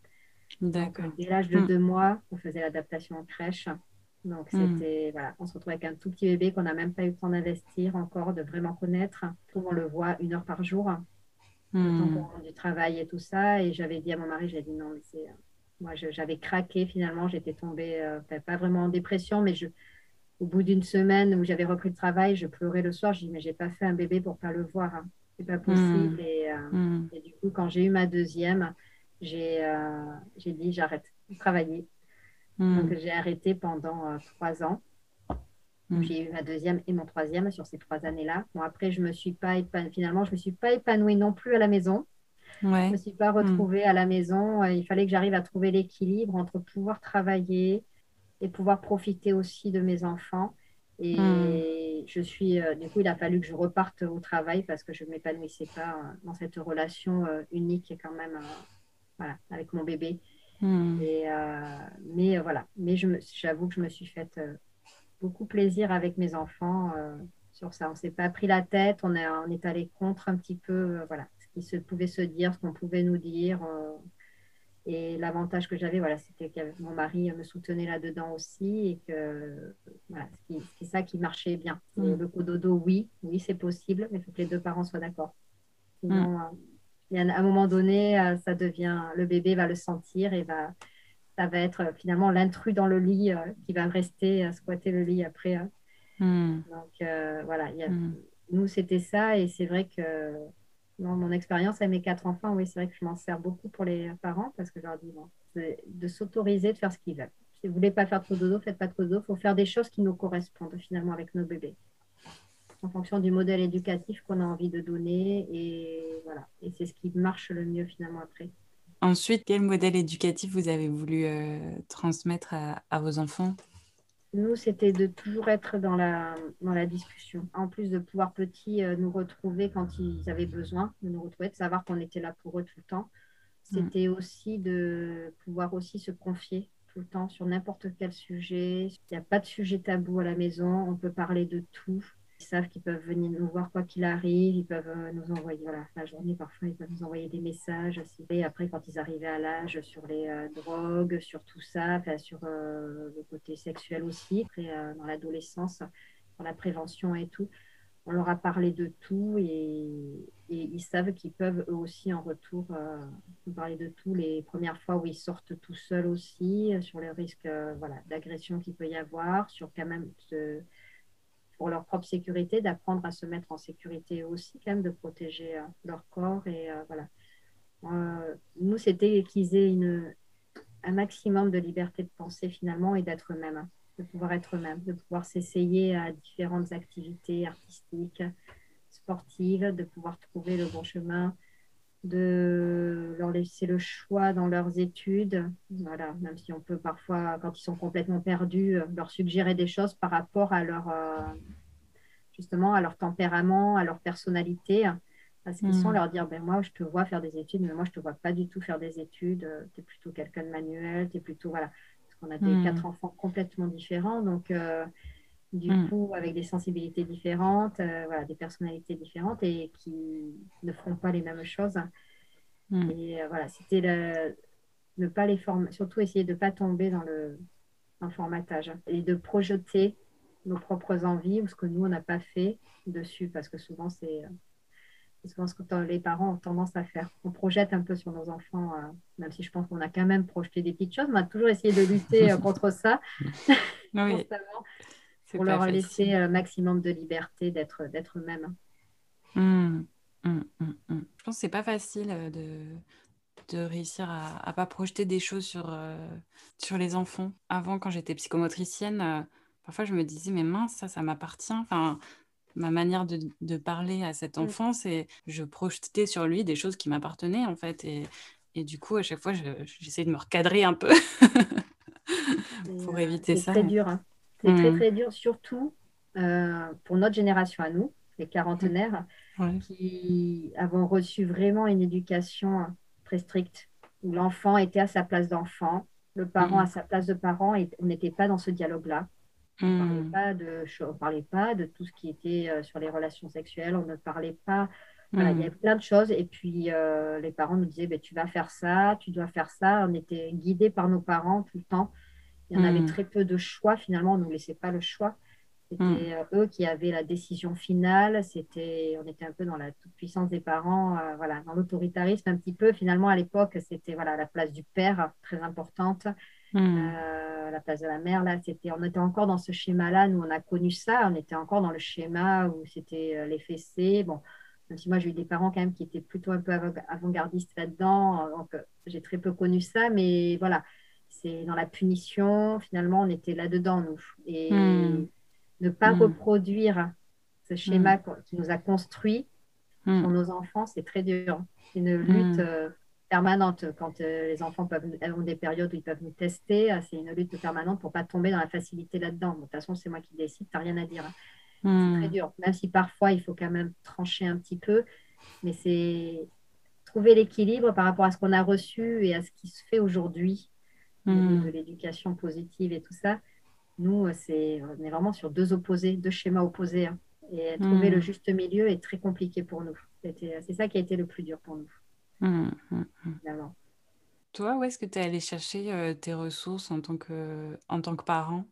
D'accord. Dès l'âge de hmm. deux mois, on faisait l'adaptation en crèche. Donc, hmm. c'était, voilà, on se retrouve avec un tout petit bébé qu'on n'a même pas eu le temps d'investir encore, de vraiment connaître. On le voit une heure par jour, mmh. du travail et tout ça. Et j'avais dit à mon mari, j'ai dit non, c'est, moi, j'avais craqué finalement. J'étais tombée, euh, pas vraiment en dépression, mais je, au bout d'une semaine où j'avais repris le travail, je pleurais le soir. Je dis, mais j'ai pas fait un bébé pour pas le voir. Hein. C'est pas possible. Hmm. Et, euh, hmm. et, du coup, quand j'ai eu ma deuxième, j'ai j'ai dit, j'arrête de travailler. Hmm. Donc, j'ai arrêté pendant trois ans. J'ai eu ma deuxième et mon troisième sur ces trois années-là. Bon, après, je me suis pas finalement, je me suis pas épanouie non plus à la maison. Je ne me suis pas hmm. retrouvée à la maison. Euh, il fallait que j'arrive à trouver l'équilibre entre pouvoir travailler et pouvoir profiter aussi de mes enfants. Et hmm. je suis, euh, du coup, il a fallu que je reparte au travail parce que je ne m'épanouissais pas euh, dans cette relation unique quand même voilà, avec mon bébé. Et, mais voilà, mais j'avoue que je me suis faite beaucoup plaisir avec mes enfants sur ça. On s'est pas pris la tête, on, est, on est allé contre un petit peu. voilà qui se pouvait se dire, ce qu'on pouvait nous dire. Euh, et l'avantage que j'avais, voilà, c'était que mon mari me soutenait là-dedans aussi et que voilà, c'est ça qui marchait bien. Mm. Le cododo, oui, oui, c'est possible, mais il faut que les deux parents soient d'accord. Sinon, mm. euh, à un moment donné, euh, ça devient, le bébé va le sentir et va, ça va être finalement l'intrus dans le lit qui va rester à squatter le lit après. Hein. Mm. Donc voilà, y a, nous c'était ça et c'est vrai que dans mon expérience avec mes quatre enfants, oui, c'est vrai que je m'en sers beaucoup pour les parents parce que je leur dis de s'autoriser de faire ce qu'ils veulent. Si vous ne voulez pas faire trop dodo, faites pas trop dodo. Il faut faire des choses qui nous correspondent finalement avec nos bébés en fonction du modèle éducatif qu'on a envie de donner. Et voilà. Et c'est ce qui marche le mieux finalement après. Ensuite, quel modèle éducatif vous avez voulu euh, transmettre à vos enfants? Nous, c'était de toujours être dans la, dans la discussion. En plus de pouvoir petit euh, nous retrouver quand ils avaient besoin de nous retrouver, de savoir qu'on était là pour eux tout le temps. Mm. C'était aussi de pouvoir aussi se confier tout le temps sur n'importe quel sujet. Il n'y a pas de sujet tabou à la maison, on peut parler de tout. Ils savent qu'ils peuvent venir nous voir quoi qu'il arrive. Ils peuvent euh, nous envoyer, voilà, la journée, parfois, ils peuvent nous envoyer des messages. Et après, quand ils arrivaient à l'âge, sur les euh, drogues, sur tout ça, sur euh, le côté sexuel aussi, après, dans l'adolescence, dans la prévention et tout, on leur a parlé de tout et, ils savent qu'ils peuvent eux aussi en retour nous parler de tout. Les premières fois où ils sortent tout seuls aussi, sur les risques voilà, d'agression qu'il peut y avoir, sur quand même pour leur propre sécurité, d'apprendre à se mettre en sécurité aussi, quand même, de protéger euh, leur corps. Et euh, voilà. Euh, nous, c'était qu'ils aient une, un maximum de liberté de penser finalement et d'être eux-mêmes, hein, de pouvoir être eux-mêmes, de pouvoir s'essayer à différentes activités artistiques, sportives, de pouvoir trouver le bon chemin, de leur laisser le choix dans leurs études. Voilà, même si on peut parfois, quand ils sont complètement perdus, euh, leur suggérer des choses par rapport à leur, euh, justement, à leur tempérament, à leur personnalité. Parce qu'ils sont, mm. leur dire, ben moi, je te vois faire des études, mais moi, je te vois pas du tout faire des études. Tu es plutôt quelqu'un de manuel, tu es plutôt, voilà. Parce qu'on a des mm. quatre enfants complètement différents. Donc, euh, du mm. coup, avec des sensibilités différentes, euh, voilà, des personnalités différentes et qui ne feront pas les mêmes choses. Mm. Et euh, voilà, c'était ne pas les former, surtout essayer de ne pas tomber dans le, formatage et de projeter nos propres envies ou ce que nous, on n'a pas fait dessus, parce que souvent, c'est euh, souvent ce que les parents ont tendance à faire. On projette un peu sur nos enfants, même si je pense qu'on a quand même projeté des petites choses, on a toujours essayé de lutter contre ça. Oui. pour leur laisser un maximum de liberté d'être d'être eux-mêmes. Hum, hum, hum, Je pense que c'est pas facile euh, de, de réussir à, ne pas projeter des choses sur, euh, sur les enfants. Avant, quand j'étais psychomotricienne, euh, parfois je me disais, mais mince, ça, ça m'appartient. Enfin, ma manière de, de, parler à cet enfant, c'est je projetais sur lui des choses qui m'appartenaient, en fait. Et, et, du coup, à chaque fois, j'essayais de me recadrer un peu pour éviter ça. C'est très dur. Hein. C'est très, mm. très dur, surtout euh, pour notre génération à nous, les quarantenaires, qui avons reçu vraiment une éducation très stricte, où l'enfant était à sa place d'enfant, le parent à mm. sa place de parent, et on n'était pas dans ce dialogue-là. On ne parlait, pas de, parlait pas de tout ce qui était euh, sur les relations sexuelles, on ne parlait pas. il y avait plein de choses. Et puis, euh, les parents nous disaient, ben, tu vas faire ça, tu dois faire ça. On était guidés par nos parents tout le temps. Il y en avait hmm. très peu de choix. Finalement, on ne nous laissait pas le choix. C'était mm. eux qui avaient la décision finale. C'était, on était un peu dans la toute puissance des parents, voilà, dans l'autoritarisme un petit peu. Finalement, à l'époque, c'était voilà la place du père très importante. Hmm. Euh, la place de la mère, là, c'était, on était encore dans ce schéma-là. Nous, on a connu ça. On était encore dans le schéma où c'était euh, les fessées. Bon, même si moi, j'ai eu des parents quand même qui étaient plutôt un peu avant-gardistes là-dedans. Donc, euh, j'ai très peu connu ça. Mais voilà, c'est dans la punition. Finalement, on était là-dedans, nous. Et hmm. ne pas hmm. reproduire ce schéma qui nous a construit pour nos enfants, c'est très dur. C'est une lutte permanente. Quand euh, les enfants peuvent, ont des périodes où ils peuvent nous tester, euh, c'est une lutte permanente pour pas tomber dans la facilité là-dedans. de toute façon, c'est moi qui décide, tu n'as rien à dire. Hein. C'est hmm. très dur. Même si parfois, il faut quand même trancher un petit peu. Mais c'est trouver l'équilibre par rapport à ce qu'on a reçu et à ce qui se fait aujourd'hui, de l'éducation positive et tout ça. Nous, c'est, on est vraiment sur deux opposés, deux schémas opposés. Hein. Et trouver le juste milieu est très compliqué pour nous. C'est ça qui a été le plus dur pour nous. Mmh. Toi, où est-ce que tu es allé chercher euh, tes ressources en tant que, en tant que parent?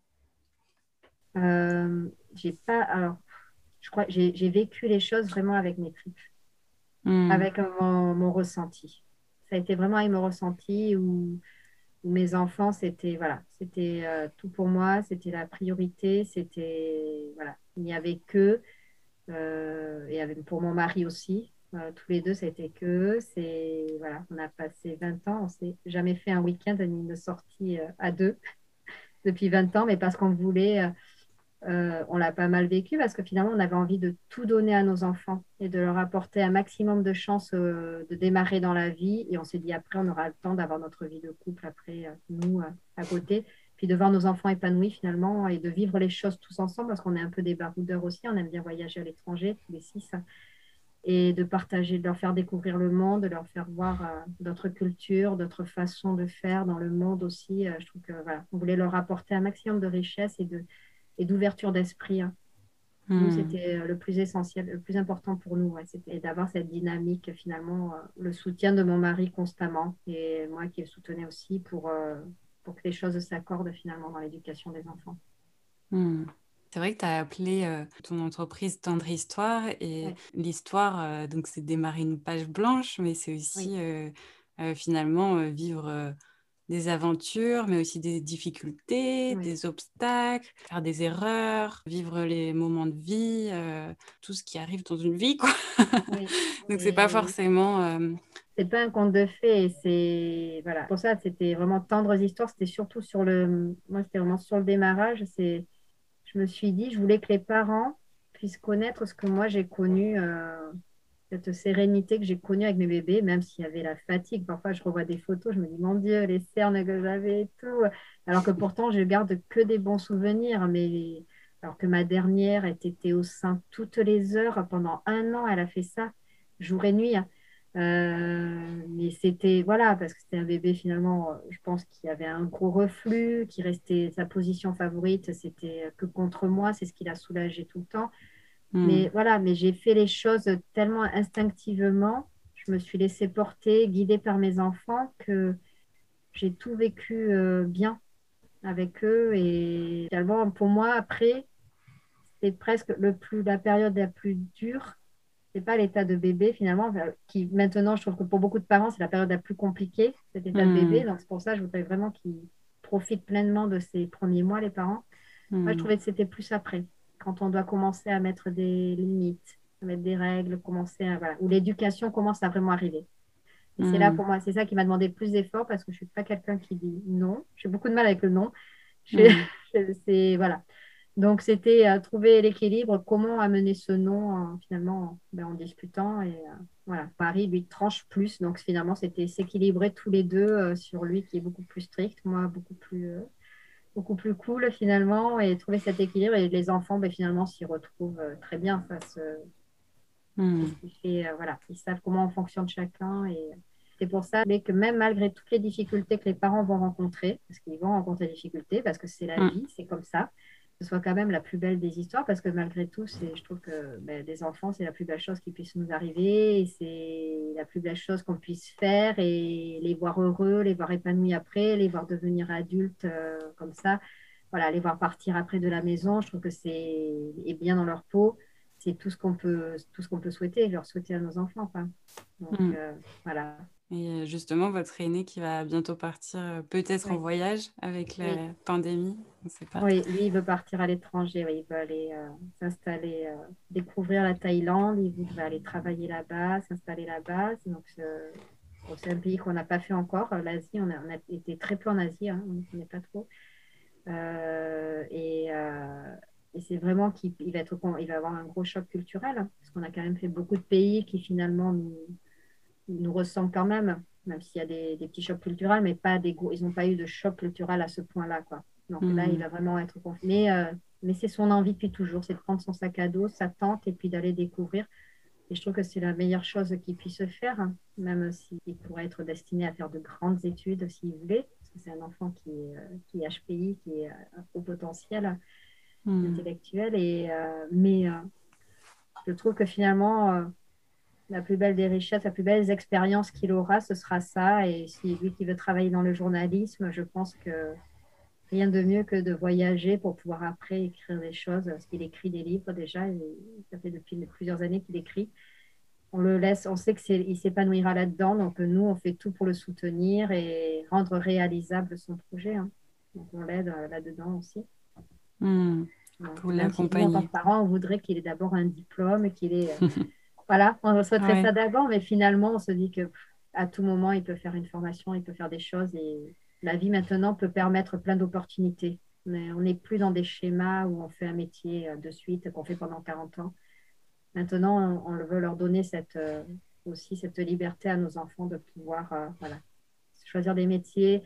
Euh, J'ai pas. Alors, je crois j'ai vécu les choses vraiment avec mes tripes, avec mon, mon, ressenti. Ça a été vraiment avec mon ressenti où, mes enfants, c'était voilà, c'était euh, tout pour moi, c'était la priorité, c'était voilà, il n'y avait que et avec, pour mon mari aussi, euh, tous les deux, été que c'est voilà, on a passé 20 ans, on s'est jamais fait un week-end ni une sortie euh, à deux depuis 20 ans, mais parce qu'on voulait, euh, on l'a pas mal vécu parce que finalement, on avait envie de tout donner à nos enfants et de leur apporter un maximum de chances de démarrer dans la vie. Et on s'est dit après, on aura le temps d'avoir notre vie de couple après nous à côté, puis de voir nos enfants épanouis finalement et de vivre les choses tous ensemble parce qu'on est un peu des baroudeurs aussi, on aime bien voyager à l'étranger tous les six et de partager, de leur faire découvrir le monde, de leur faire voir euh, d'autres cultures, d'autres façons de faire dans le monde aussi. Euh, je trouve que voilà, on voulait leur apporter un maximum de richesse et de et d'ouverture d'esprit. Hein. Hmm. C'était euh, le plus essentiel, le plus important pour nous, c'était d'avoir cette dynamique finalement, le soutien de mon mari constamment et moi qui le soutenais aussi pour, pour que les choses s'accordent finalement dans l'éducation des enfants. Hmm. C'est vrai que tu as appelé euh, ton entreprise Tendre Histoire et l'histoire, euh, donc c'est démarrer une page blanche, mais c'est aussi euh, finalement vivre des aventures, mais aussi des difficultés, des obstacles, faire des erreurs, vivre les moments de vie, tout ce qui arrive dans une vie, quoi. donc c'est pas forcément. C'est pas un conte de fées, c'est voilà. Pour ça, c'était vraiment tendre histoires. C'était surtout sur le, moi, c'était vraiment sur le démarrage. C'est je me suis dit, je voulais que les parents puissent connaître ce que moi j'ai connu, euh, cette sérénité que j'ai connue avec mes bébés, même s'il y avait la fatigue. Parfois, je revois des photos, je me dis, mon Dieu, les cernes que j'avais et tout. Alors que pourtant, je garde que des bons souvenirs. Mais alors que ma dernière était au sein toutes les heures pendant un an, elle a fait ça jour et nuit. Hein. Euh, mais c'était, voilà, parce que c'était un bébé finalement, je pense qu'il avait un gros reflux, qui restait sa position favorite, c'était que contre moi, c'est ce qui l'a soulagé tout le temps. Hmm. Mais voilà, mais j'ai fait les choses tellement instinctivement, je me suis laissée porter, guidée par mes enfants, que j'ai tout vécu euh, bien avec eux. Et finalement, pour moi, après, c'était presque le plus, la période la plus dure c'est pas l'état de bébé finalement, qui maintenant, je trouve que pour beaucoup de parents, c'est la période la plus compliquée, cet état de bébé. Donc c'est pour ça, je voudrais vraiment qu'ils profitent pleinement de ces premiers mois, les parents. Moi, je hmm. trouvais que c'était plus après, quand on doit commencer à mettre des limites, à mettre des règles, commencer à, voilà, où l'éducation commence à vraiment arriver. Et c'est là hmm. pour moi, c'est ça qui m'a demandé plus d'efforts parce que je suis pas quelqu'un qui dit non. J'ai beaucoup de mal avec le non. c'est voilà. Donc, c'était à trouver l'équilibre, comment amener ce nom finalement ben, en discutant. Et euh, voilà, Paris lui tranche plus. Donc, finalement, c'était s'équilibrer tous les deux euh, sur lui qui est beaucoup plus strict, moi beaucoup plus, euh, beaucoup plus cool finalement, et trouver cet équilibre. Et les enfants, ben, finalement, s'y retrouvent très bien face. Hmm. voilà, ils savent comment on fonctionne chacun. Et c'est pour ça que même malgré toutes les difficultés que les parents vont rencontrer, parce qu'ils vont rencontrer des difficultés, parce que c'est la hmm. vie, c'est comme ça ce soit quand même la plus belle des histoires parce que malgré tout, je trouve que ben, des enfants, c'est la plus belle chose qui puisse nous arriver et c'est la plus belle chose qu'on puisse faire et les voir heureux, les voir épanouis après, les voir devenir adultes euh, comme ça. voilà, les voir partir après de la maison, je trouve que c'est et bien dans leur peau. C'est tout ce qu'on peut, tout ce qu'on peut souhaiter, leur souhaiter à nos enfants. Donc, mm. voilà. Et euh, justement, votre aîné qui va bientôt partir euh, peut-être en voyage avec la pandémie, on sait pas. Oui, lui, il veut partir à l'étranger, il veut aller euh, s'installer, découvrir la Thaïlande, il veut aller travailler là-bas, s'installer là-bas. Donc, c'est un pays qu'on n'a pas fait encore. L'Asie, on, a, été très peu en Asie, hein, on ne connaît pas trop. et, et c'est vraiment qu'il va, être, il va avoir un gros choc culturel, hein, parce qu'on a quand même fait beaucoup de pays qui finalement nous nous ressemblent quand même, même s'il y a des, petits chocs culturels, mais pas des gros, ils n'ont pas eu de choc culturel à ce point-là. Quoi. Donc là, il va vraiment être Mais, euh, mais c'est son envie depuis toujours, c'est de prendre son sac à dos, sa tente et puis d'aller découvrir. Et je trouve que c'est la meilleure chose qu'il puisse faire, hein, même s'il pourrait être destiné à faire de grandes études s'il voulait, parce que c'est un enfant qui est, euh, qui est HPI, qui est au euh, potentiel mhm. intellectuel. Et, mais je trouve que finalement, la plus belle des richesses, la plus belle expérience qu'il aura, ce sera ça. Et si lui qui veut travailler dans le journalisme, je pense que rien de mieux que de voyager pour pouvoir après écrire des choses. Parce qu'il écrit des livres déjà, et ça fait depuis plusieurs années qu'il écrit. On le laisse, on sait qu'il s'épanouira là-dedans. Donc nous, on fait tout pour le soutenir et rendre réalisable son projet. Hein. Donc on l'aide euh, là-dedans aussi. Mmh, pour l'accompagner. en tant que parent, on voudrait qu'il ait d'abord un diplôme, qu'il ait Voilà, on souhaiterait ça d'abord, mais finalement, on se dit que à tout moment, il peut faire une formation, il peut faire des choses et la vie maintenant peut permettre plein d'opportunités. Mais on n'est plus dans des schémas où on fait un métier euh, de suite qu'on fait pendant 40 ans. Maintenant, on, veut leur donner cette, euh, aussi cette liberté à nos enfants de pouvoir euh, voilà, choisir des métiers,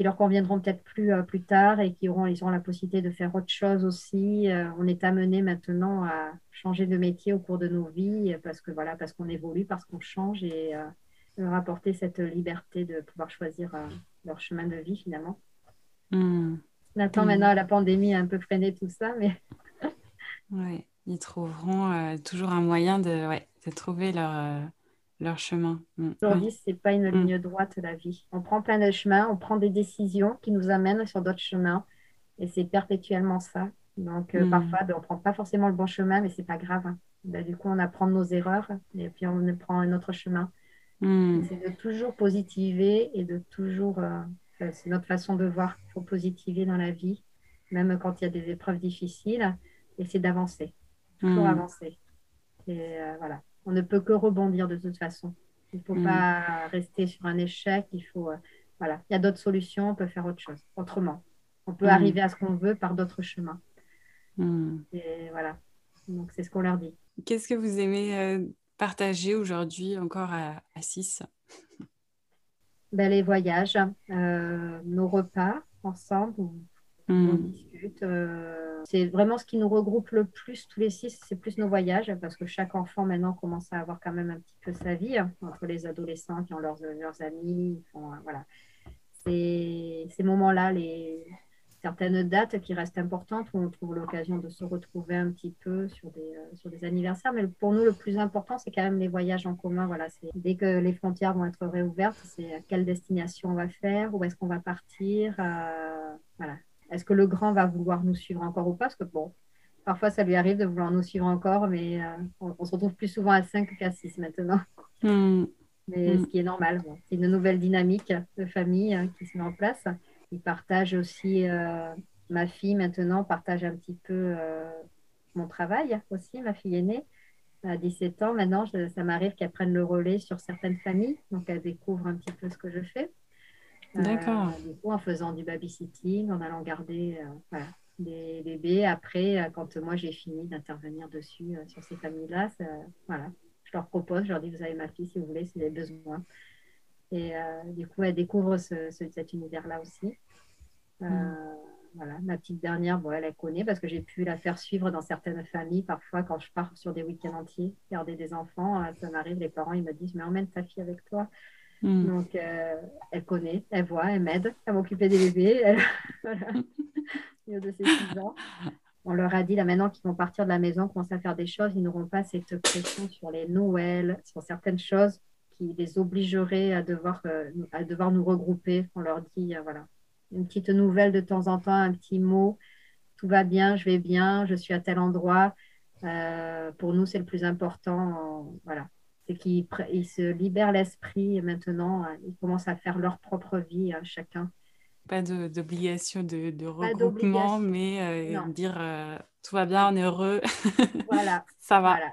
qui leur conviendront peut-être plus euh, plus tard et qui auront, ils auront la possibilité de faire autre chose aussi. Euh, on est amené maintenant à changer de métier au cours de nos vies parce que voilà, parce qu'on évolue, parce qu'on change et euh, leur apporter cette liberté de pouvoir choisir leur chemin de vie finalement. Mmh. Maintenant, maintenant, la pandémie a un peu freiné tout ça, mais. oui, ils trouveront toujours un moyen de, ouais, de trouver leur leur chemin. Mm. Aujourd'hui, ce n'est pas une mm. ligne droite, la vie. On prend plein de chemins, on prend des décisions qui nous amènent sur d'autres chemins. Et c'est perpétuellement ça. Donc, euh, mm. parfois, ben, on ne prend pas forcément le bon chemin, mais ce n'est pas grave. Ben, du coup, on apprend nos erreurs et puis on prend un autre chemin. C'est de toujours positiver et de toujours. Euh, ben, c'est notre façon de voir. Il faut positiver dans la vie, même quand il y a des épreuves difficiles. Et c'est d'avancer. Toujours avancer. Et euh, voilà on ne peut que rebondir de toute façon. Il ne faut mm. pas rester sur un échec. Il faut, euh, voilà, il y a d'autres solutions. On peut faire autre chose, autrement. On peut mm. arriver à ce qu'on veut par d'autres chemins. Mm. Et voilà. Donc c'est ce qu'on leur dit. Qu'est-ce que vous aimez euh, partager aujourd'hui encore à 6 ben, Les voyages, euh, nos repas ensemble, on discute. Euh, c'est vraiment ce qui nous regroupe le plus, tous les six, c'est plus nos voyages, parce que chaque enfant maintenant commence à avoir quand même un petit peu sa vie, hein, entre les adolescents qui ont leurs, leurs amis. Euh, voilà. C'est ces moments-là, les certaines dates qui restent importantes où on trouve l'occasion de se retrouver un petit peu sur des, euh, sur des anniversaires. Mais pour nous, le plus important, c'est quand même les voyages en commun. Voilà, dès que les frontières vont être réouvertes, c'est à quelle destination on va faire, où est-ce qu'on va partir. voilà, est-ce que le grand va vouloir nous suivre encore ou pas? Parce que bon, parfois ça lui arrive de vouloir nous suivre encore, mais euh, on, se retrouve plus souvent à 5 qu'à 6 maintenant. Hmm. Mais hmm. ce qui est normal, c'est une nouvelle dynamique de famille hein, qui se met en place. Il partage aussi, euh, ma fille maintenant partage un petit peu euh, mon travail aussi, ma fille aînée. À 17 ans maintenant, ça m'arrive qu'elle prenne le relais sur certaines familles, donc elle découvre un petit peu ce que je fais. D'accord. Euh, du coup, en faisant du babysitting, en allant garder euh, des bébés. Après, euh, quand moi j'ai fini d'intervenir dessus, sur ces familles-là, voilà, je leur propose, je leur dis Vous avez ma fille si vous voulez, si vous avez besoin. Et du coup, elle découvre ce, cet univers-là aussi. Mm. Voilà, ma petite dernière, bon, elle, elle connaît parce que j'ai pu la faire suivre dans certaines familles. Parfois, quand je pars sur des week-ends entiers, garder des enfants, ça m'arrive, les parents, ils me disent, mais emmène ta fille avec toi. Hmm. Donc, euh, elle connaît, elle voit, elle m'aide à m'occuper des bébés. Elle... de 6 ans. On leur a dit là maintenant qu'ils vont partir de la maison, commencer à faire des choses, ils n'auront pas cette pression sur les Noëls, sur certaines choses qui les obligeraient à devoir, euh, nous regrouper. On leur dit, euh, voilà, une petite nouvelle de temps en temps, un petit mot. Tout va bien, je vais bien, je suis à tel endroit. Pour nous, c'est le plus important. voilà. C'est qu'ils se libèrent l'esprit et maintenant, euh, ils commencent à faire leur propre vie, hein, chacun. Pas d'obligation de, de, regroupement, mais dire tout va bien, on est heureux. Voilà. Ça va. Voilà.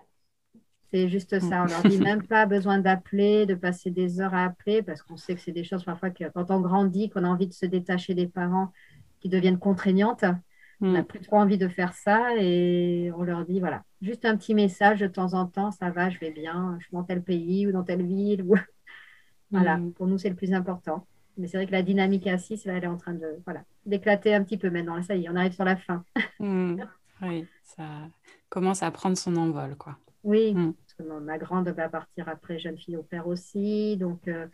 C'est juste ça. On leur dit même pas besoin d'appeler, de passer des heures à appeler, parce qu'on sait que c'est des choses parfois que quand on grandit, qu'on a envie de se détacher des parents qui deviennent contraignantes. On n'a mm. plus trop envie de faire ça et on leur dit voilà, juste un petit message de temps en temps, ça va, je vais bien, je suis dans tel pays ou dans telle ville. voilà, mm. pour nous, c'est le plus important. Mais c'est vrai que la dynamique assise, elle est en train de voilà, d'éclater un petit peu maintenant. Ça y est, on arrive sur la fin. Mm. Oui, ça commence à prendre son envol, quoi. Oui, parce que ma grande va partir après jeune fille au père aussi. Donc, euh,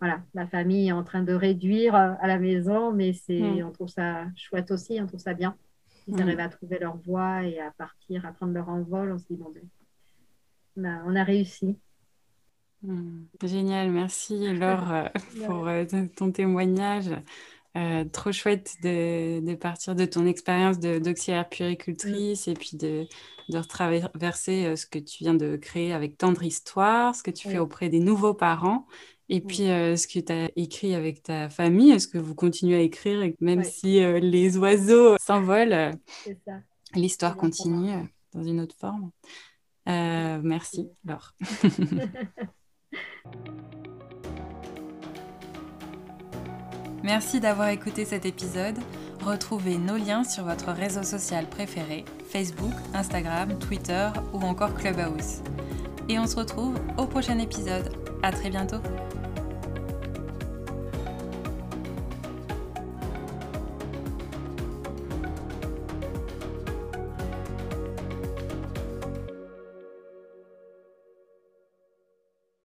voilà, la famille est en train de réduire euh, à la maison, mais c'est, mm. on trouve ça chouette aussi, on trouve ça bien. Ils mm. arrivent à trouver leur voie et à partir, à prendre leur envol. On se dit, bon, ben, on, a, réussi. Génial, merci Laure euh, pour ton témoignage. Euh, trop chouette de, partir de ton expérience d'auxiliaire puricultrice et puis de, de retraverser euh, ce que tu viens de créer avec Tendre Histoire, ce que tu fais auprès des nouveaux parents et puis euh, ce que tu as écrit avec ta famille. Est-ce que vous continuez à écrire même si les oiseaux s'envolent L'histoire continue dans une autre forme? merci Laure. Merci d'avoir écouté cet épisode. Retrouvez nos liens sur votre réseau social préféré, Facebook, Instagram, Twitter ou encore Clubhouse. Et on se retrouve au prochain épisode. À très bientôt.